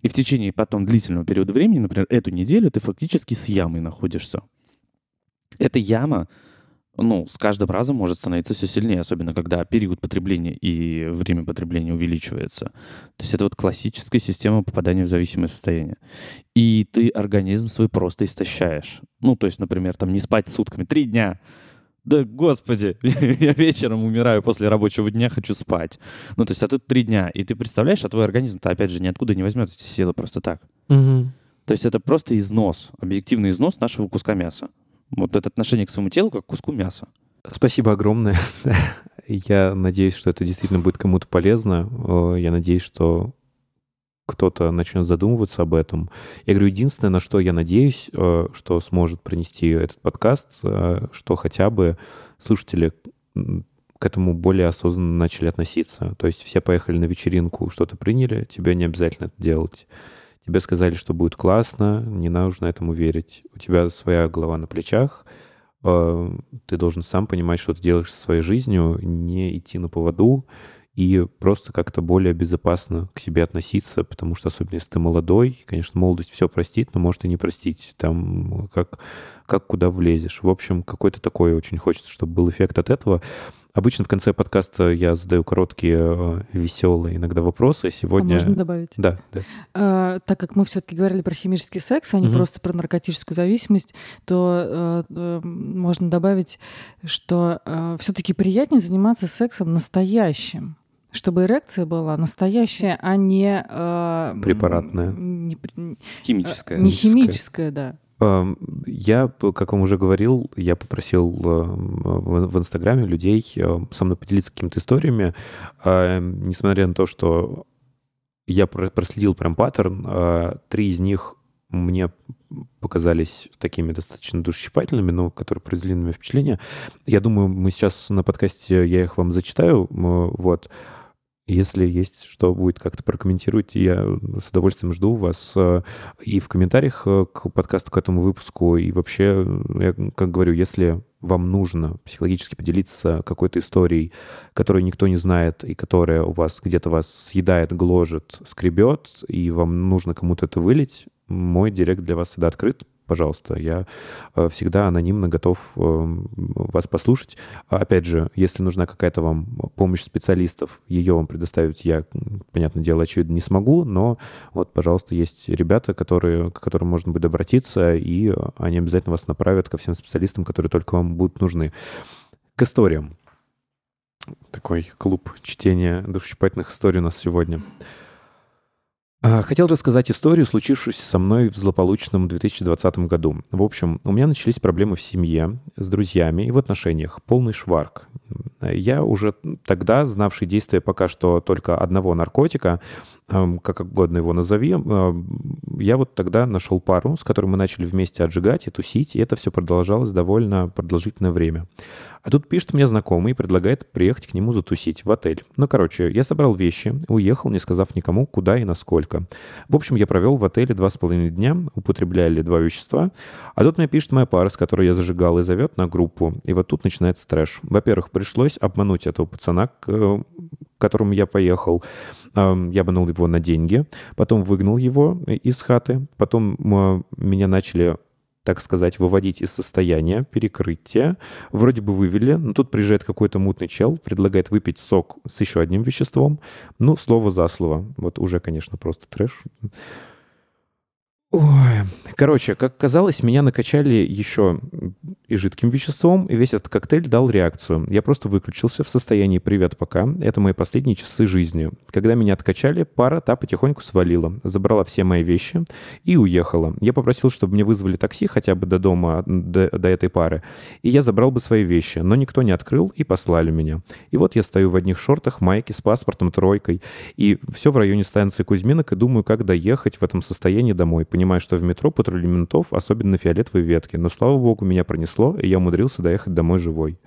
И в течение потом длительного периода времени, например, эту неделю ты фактически с ямой находишься. Эта яма ну, с каждым разом может становиться все сильнее, особенно когда период потребления и время потребления увеличивается. То есть это вот классическая система попадания в зависимое состояние. И ты организм свой просто истощаешь. Ну, то есть, например, там не спать сутками, три дня. Да, господи, я вечером умираю после рабочего дня, хочу спать. Ну, то есть, а тут три дня. И ты представляешь, а твой организм-то, опять же, ниоткуда не возьмет эти силы просто так. То есть это просто износ, объективный износ нашего куска мяса. Вот это отношение к своему телу как к куску мяса. Спасибо огромное. Я надеюсь, что это действительно будет кому-то полезно. Э, Я надеюсь, что кто-то начнет задумываться об этом. Я говорю, единственное, на что я надеюсь, э, что сможет принести этот подкаст, э, что хотя бы слушатели к этому более осознанно начали относиться. То есть все поехали на вечеринку, что-то приняли, тебе не обязательно это делать. Тебе сказали, что будет классно, не нужно этому верить. У тебя своя голова на плечах, э, ты должен сам понимать, что ты делаешь со своей жизнью, не идти на поводу и просто как-то более безопасно к себе относиться, потому что особенно если ты молодой, конечно, молодость все простит, но может и не простить. Там как, как куда влезешь. В общем, какой-то такой очень хочется, чтобы был эффект от этого. Обычно в конце подкаста я задаю короткие, э, веселые иногда вопросы. А Сегодня... можно добавить? Да, да. А, так как мы все-таки говорили про химический секс, а не Мгм. просто про наркотическую зависимость, то э, можно добавить, что все-таки приятнее заниматься сексом настоящим. Чтобы эрекция была настоящая, а не... э, Препаратная. Не, э, не Химическая. химическая, да. Эм, Я, как вам уже говорил, я попросил эм, в Инстаграме людей эм, со мной поделиться какими-то историями. Эм, Несмотря на то, что я про- проследил прям паттерн, э, три из них мне показались такими достаточно душесчипательными, но которые произвели на меня впечатление. Я думаю, мы сейчас на подкасте, я их вам зачитаю. Вот. Если есть что будет как-то прокомментировать, я с удовольствием жду вас э, и в комментариях э, к подкасту, к этому выпуску. И вообще, э, я как говорю, если вам нужно психологически поделиться какой-то историей, которую никто не знает и которая у вас где-то вас съедает, гложет, скребет, и вам нужно кому-то это вылить, мой директ для вас всегда открыт. Пожалуйста, я э, всегда анонимно готов э, вас послушать. Опять же, если нужна какая-то вам помощь специалистов, ее вам предоставить я, понятное дело, очевидно, не смогу, но вот, пожалуйста, есть ребята, которые, к которым можно будет обратиться, и они обязательно вас направят ко всем специалистам, которые только вам будут нужны. К историям. Такой клуб чтения душесчипательных историй у нас сегодня. А, Хотел рассказать историю, случившуюся со мной в злополучном 2020 году. В общем, у меня начались проблемы в семье, с друзьями и в отношениях. Полный шварк. Я уже тогда, знавший действия пока что только одного наркотика, эм, как угодно его назови, эм, я вот тогда нашел пару, с которой мы начали вместе отжигать и тусить, и это все продолжалось довольно продолжительное время. А тут пишет мне знакомый и предлагает приехать к нему затусить в отель. Ну, короче, я собрал вещи, уехал, не сказав никому, куда и насколько. В общем, я провел в отеле два с половиной дня, употребляли два вещества. А тут мне пишет моя пара, с которой я зажигал, и зовет на группу. И вот тут начинается трэш. Во-первых, пришлось обмануть этого пацана, к э, которому я поехал. Эм, Я обманул его на деньги, потом выгнал его из хаты, потом м, меня начали так сказать, выводить из состояния перекрытия. Вроде бы вывели, но тут приезжает какой-то мутный чел, предлагает выпить сок с еще одним веществом. Ну, слово за слово. Вот уже, конечно, просто трэш. Ой. Короче, как оказалось, меня накачали еще и жидким веществом, и весь этот коктейль дал реакцию. Я просто выключился в состоянии «привет, пока». Это мои последние часы жизни. Когда меня откачали, пара та потихоньку свалила, забрала все мои вещи и уехала. Я попросил, чтобы мне вызвали такси хотя бы до дома, до, до этой пары, и я забрал бы свои вещи, но никто не открыл и послали меня. И вот я стою в одних шортах, майке с паспортом, тройкой, и все в районе станции Кузьминок, и думаю, как доехать в этом состоянии домой. Понимаю, что в метро патрули ментов, особенно фиолетовые ветки, но, слава богу, меня пронесло, и я умудрился доехать домой живой.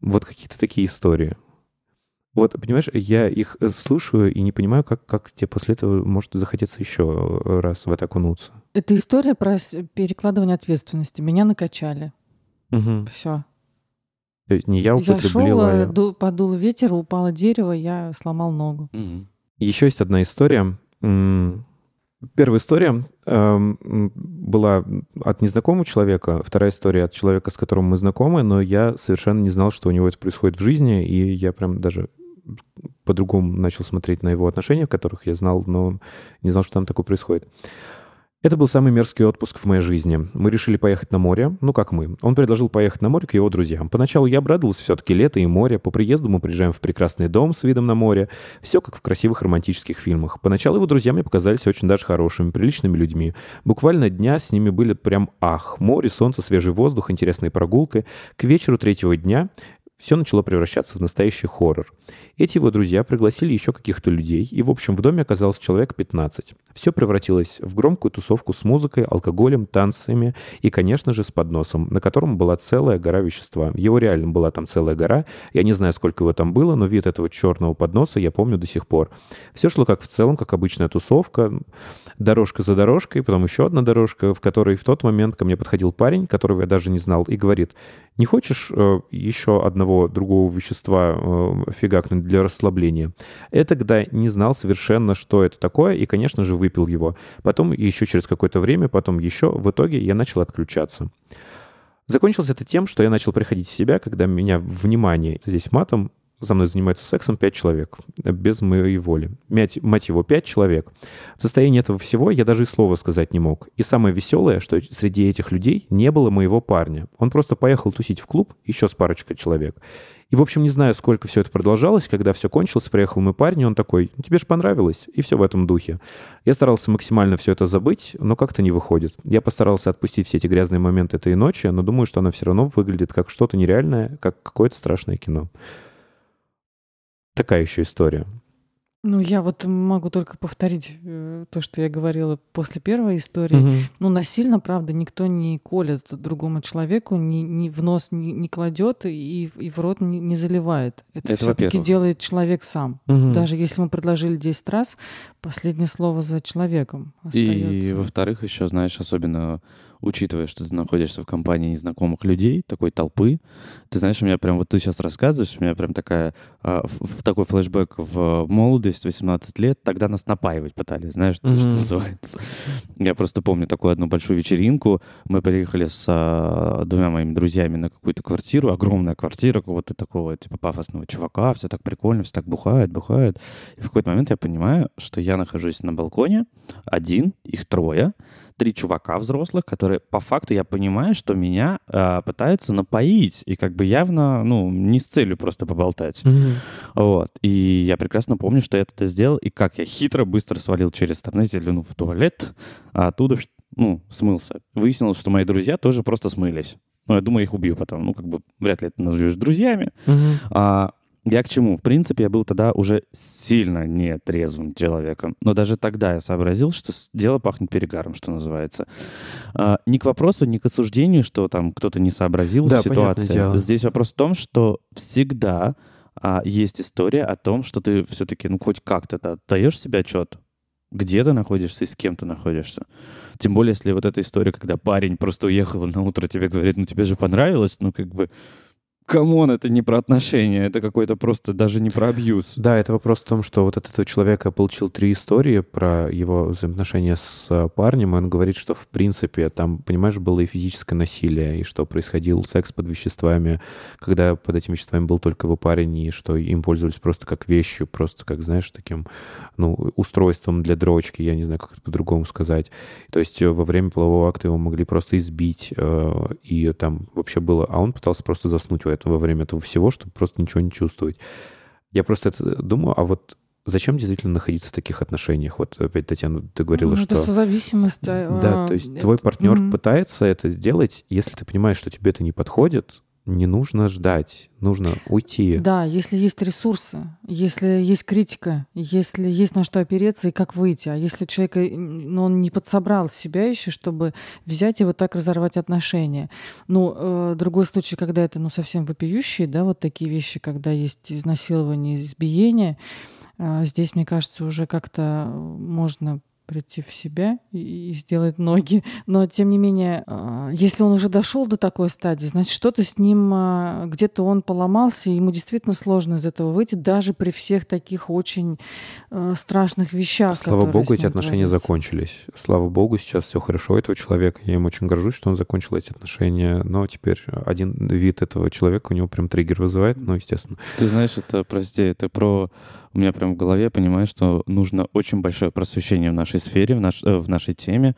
Вот какие-то такие истории. Вот, понимаешь, я их э, слушаю и не понимаю, как, как тебе после этого может захотеться еще раз в это окунуться. Это история про перекладывание ответственности. Меня накачали. Мгм. Все. То есть не я Я употребил, шел, э, я- ду- подул ветер, упало дерево, я сломал ногу. Мгм. Еще есть одна история. М, Первая история м, была от незнакомого человека, вторая история от человека, с которым мы знакомы, но я совершенно не знал, что у него это происходит в жизни, и я прям даже по-другому начал смотреть на его отношения, в которых я знал, но не знал, что там такое происходит. Это был самый мерзкий отпуск в моей жизни. Мы решили поехать на море. Ну, как мы. Он предложил поехать на море к его друзьям. Поначалу я обрадовался все-таки лето и море. По приезду мы приезжаем в прекрасный дом с видом на море. Все как в красивых романтических фильмах. Поначалу его друзья мне показались очень даже хорошими, приличными людьми. Буквально дня с ними были прям ах. Море, солнце, свежий воздух, интересная прогулка. К вечеру третьего дня все начало превращаться в настоящий хоррор. Эти его друзья пригласили еще каких-то людей, и, в общем, в доме оказалось человек 15. Все превратилось в громкую тусовку с музыкой, алкоголем, танцами и, конечно же, с подносом, на котором была целая гора вещества. Его реально была там целая гора. Я не знаю, сколько его там было, но вид этого черного подноса я помню до сих пор. Все шло как в целом, как обычная тусовка. Дорожка за дорожкой, потом еще одна дорожка, в которой в тот момент ко мне подходил парень, которого я даже не знал, и говорит, не хочешь э, еще одного другого вещества э, фигакнуть для расслабления? Я тогда не знал совершенно, что это такое, и, конечно же, выпил его. Потом еще через какое-то время, потом еще. В итоге я начал отключаться. Закончилось это тем, что я начал приходить в себя, когда меня внимание, здесь матом, за мной занимаются сексом пять человек, без моей воли. Мять, мать его, пять человек. В состоянии этого всего я даже и слова сказать не мог. И самое веселое, что среди этих людей не было моего парня. Он просто поехал тусить в клуб еще с парочкой человек. И, в общем, не знаю, сколько все это продолжалось. Когда все кончилось, приехал мой парень, и он такой, «Ну, тебе же понравилось. И все в этом духе. Я старался максимально все это забыть, но как-то не выходит. Я постарался отпустить все эти грязные моменты этой ночи, но думаю, что она все равно выглядит как что-то нереальное, как какое-то страшное кино. Такая еще история. Ну, я вот могу только повторить э, то, что я говорила после первой истории. Мгм. Ну, насильно, правда, никто не колет другому человеку, ни, ни в нос не, не кладет и, и в рот не, не заливает. Это, Это все-таки делает человек сам. Мгм. Даже если мы предложили 10 раз, последнее слово за человеком И, остается. во-вторых, еще, знаешь, особенно учитывая, что ты находишься в компании незнакомых людей, такой толпы, ты знаешь, у меня прям, вот ты сейчас рассказываешь, у меня прям такая, а, в, такой флешбэк в молодость, 18 лет, тогда нас напаивать пытались, знаешь, то, что называется. Я просто помню такую одну большую вечеринку, мы приехали с а, двумя моими друзьями на какую-то квартиру, огромная квартира какого-то такого, типа, пафосного чувака, все так прикольно, все так бухают, бухают. И в какой-то момент я понимаю, что я нахожусь на балконе, один, их трое, три чувака взрослых, которые по факту я понимаю, что меня а, пытаются напоить и как бы явно, ну, не с целью просто поболтать. Мгм. Вот. И я прекрасно помню, что я это сделал, и как я хитро быстро свалил через, там, знаете, ну, в туалет, а оттуда, ну, смылся. Выяснилось, что мои друзья тоже просто смылись. Ну, я думаю, их убью потом. Ну, как бы, вряд ли это назовешь друзьями. Мгм. А я к чему? В принципе, я был тогда уже сильно нетрезвым человеком. Но даже тогда я сообразил, что дело пахнет перегаром, что называется. А, не к вопросу, не к осуждению, что там кто-то не сообразил Да, в ситуации. Здесь вопрос в том, что всегда а, есть история о том, что ты все-таки, ну, хоть как-то да, даешь себе отчет, где ты находишься и с кем ты находишься. Тем более, если вот эта история, когда парень просто уехал на утро тебе говорит, ну, тебе же понравилось, ну, как бы, come on, это не про отношения, это какой-то просто даже не про абьюз. Да, это вопрос в том, что вот от этого человека получил три истории про его взаимоотношения с э, парнем, и он говорит, что в принципе там, понимаешь, было и физическое насилие, и что происходил секс под веществами, когда под этими веществами был только его парень, и что им пользовались просто как вещью, просто как, знаешь, таким, ну, устройством для дрочки, я не знаю, как это по-другому сказать. То есть э, во время полового акта его могли просто избить, э, и там вообще было... А он пытался просто заснуть в это, во время этого всего, чтобы просто ничего не чувствовать. Я просто это думаю, а вот зачем действительно находиться в таких отношениях? Вот опять, Татьяна, ты говорила, Ну, что... Это созависимость. а, Да, а, то есть это- твой партнер Мгм. пытается это сделать, если ты понимаешь, что тебе это не подходит, не нужно ждать, нужно уйти. Да, если есть ресурсы, если есть критика, если есть на что опереться и как выйти. А если человек, ну, он не подсобрал себя еще, чтобы взять и вот так разорвать отношения. Ну, э, другой случай, когда это, ну, совсем вопиющие, да, вот такие вещи, когда есть изнасилование, избиение, э, здесь, мне кажется, уже как-то можно прийти в себя и, и сделать ноги. Но, тем не менее, а, если он уже дошел до такой стадии, значит, что-то с ним, а, где-то он поломался, и ему действительно сложно из этого выйти, даже при всех таких очень а, страшных вещах. Слава богу, эти отношения творятся. закончились. Слава богу, сейчас все хорошо у этого человека. Я им очень горжусь, что он закончил эти отношения. Но теперь один вид этого человека у него прям триггер вызывает, ну, естественно. Ты знаешь, это, прости, это про... У меня прям в голове, понимаю, что нужно очень большое просвещение в нашей сфере, в, наш- э, в нашей теме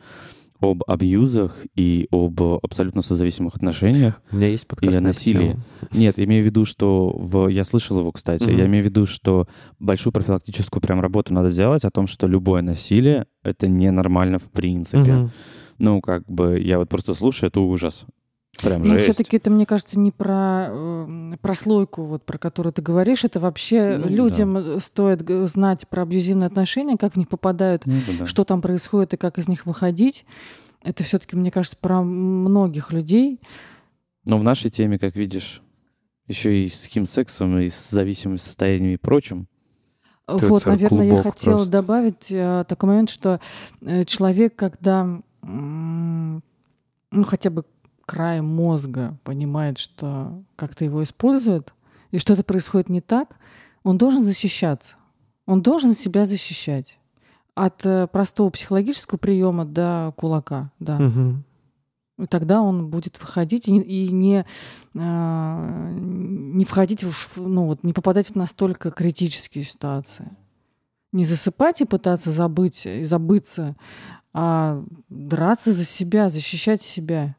об абьюзах и об абсолютно созависимых отношениях. У меня есть подкаст И о насилии. Нет, имею в виду, что в... я слышал его, кстати. Мгм. Я имею в виду, что большую профилактическую прям работу надо сделать о том, что любое насилие — это ненормально в принципе. Мгм. Ну, как бы, я вот просто слушаю, это ужас. Прям Но жесть. все-таки это, мне кажется, не про э, прослойку, вот, про которую ты говоришь. Это вообще Ну, людям э, стоит знать про абьюзивные отношения, как в них попадают, Ну, да, да. что там происходит и как из них выходить. Это все-таки, мне кажется, про многих людей. Но в нашей теме, как видишь, еще и с химсексом, и с зависимыми состояниями и прочим. Это вот, наверное, я хотела просто. добавить э, такой момент, что э, человек, когда ну, хотя бы краем мозга понимает, что как-то его используют, и что-то происходит не так, он должен защищаться. Он должен себя защищать. От э, простого психологического приема до кулака, да. Мгм. И тогда он будет выходить и не, и не, а, не входить уж, ну вот, не попадать в настолько критические ситуации. Не засыпать и пытаться забыть и забыться, а драться за себя, защищать себя.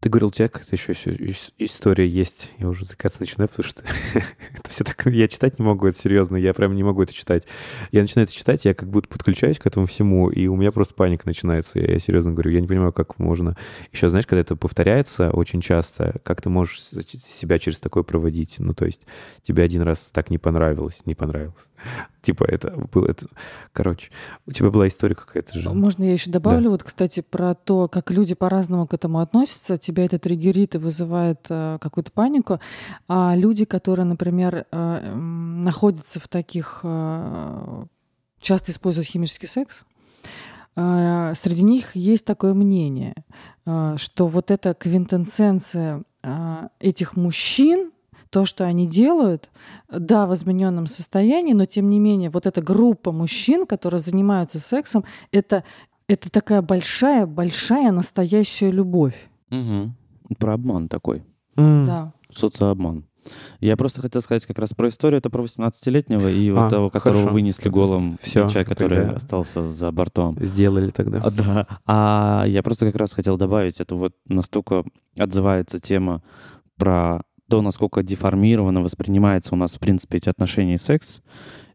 Ты говорил, у тебя какая-то еще ис- ис- история есть. Я уже закаться начинаю, потому что это все так... Я читать не могу, это серьезно. Я прям не могу это читать. Я начинаю это читать, я как будто подключаюсь к этому всему, и у меня просто паника начинается. Я, я серьезно говорю, я не понимаю, как можно... Еще, знаешь, когда это повторяется очень часто, как ты можешь себя через такое проводить? Ну, то есть тебе один раз так не понравилось, не понравилось. Типа это было... Это... Короче, у тебя была история какая-то же. Можно я еще добавлю, вот, кстати, про то, как люди по-разному к этому относятся. Тебя это триггерит и вызывает э, какую-то панику. А люди, которые, например, э, находятся в таких... э, часто используют химический секс, э, среди них есть такое мнение, э, что вот эта квинтэссенция э, этих мужчин, то, что они делают, да, в измененном состоянии, но тем не менее, вот эта группа мужчин, которые занимаются сексом, это, это такая большая, большая настоящая любовь. Мгм. Про обман такой. М. Да. Социообман. Я просто хотел сказать как раз про историю. Это про 18-летнего и вот А, того, которого хорошо. вынесли голым, Всё, и человек, который тогда- остался за бортом. Сделали тогда. А, да. А я просто как раз хотел добавить, это вот настолько отзывается тема про то, насколько деформированно воспринимается у нас, в принципе, эти отношения и секс.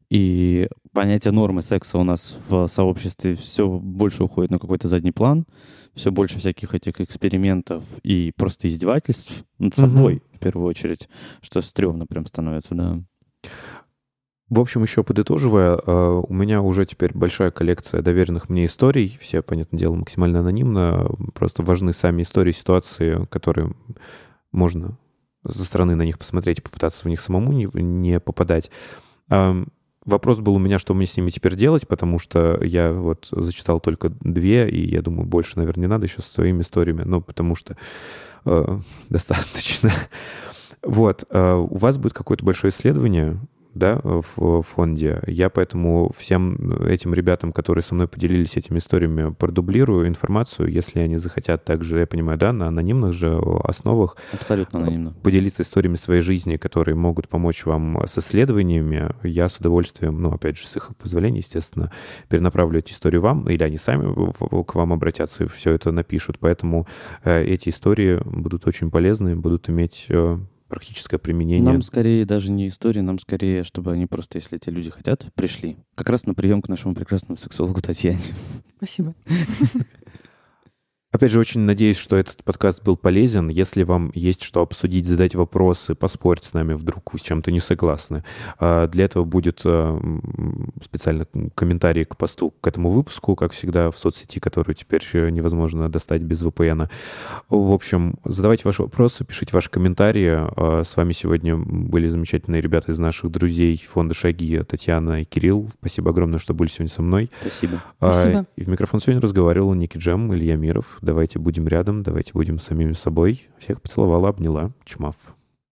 И понятие нормы секса у нас в сообществе все больше уходит на какой-то задний план, все больше всяких этих экспериментов и просто издевательств над собой, в первую очередь, что стрёмно прям становится, да. В общем, еще подытоживая, э, у меня уже теперь большая коллекция доверенных мне историй. Все, понятное дело, максимально анонимно. Просто важны сами истории, ситуации, которые можно со стороны на них посмотреть попытаться в них самому не, не попадать. Вопрос был у меня, что мне с ними теперь делать, потому что я вот зачитал только две, и я думаю, больше, наверное, не надо еще со своими историями, ну, потому что э, достаточно. Вот, э, у вас будет какое-то большое исследование, да, в фонде. Я поэтому всем этим ребятам, которые со мной поделились этими историями, продублирую информацию, если они захотят также, я понимаю, да, на анонимных же основах Абсолютно анонимно. поделиться историями своей жизни, которые могут помочь вам с исследованиями. Я с удовольствием, ну, опять же, с их позволения, естественно, перенаправлю эти истории вам, или они сами к вам обратятся и все это напишут. Поэтому э, эти истории будут очень полезны, будут иметь э, практическое применение. Нам скорее даже не истории, нам скорее, чтобы они просто, если эти люди хотят, пришли. Как раз на прием к нашему прекрасному сексологу Татьяне. Спасибо. Опять же, очень надеюсь, что этот подкаст был полезен. Если вам есть что обсудить, задать вопросы, поспорить с нами, вдруг вы с чем-то не согласны. А, Для этого будет а, специально комментарий к посту к этому выпуску, как всегда, в соцсети, которую теперь невозможно достать без VPN. В общем, задавайте ваши вопросы, пишите ваши комментарии. А, С вами сегодня были замечательные ребята из наших друзей фонда «Шаги» Татьяна и Кирилл. Спасибо огромное, что были сегодня со мной. Спасибо. А, Спасибо. И в микрофон сегодня разговаривал Ники Джем, Илья Миров. Давайте будем рядом, давайте будем самими собой. Всех поцеловала, обняла. Чмав.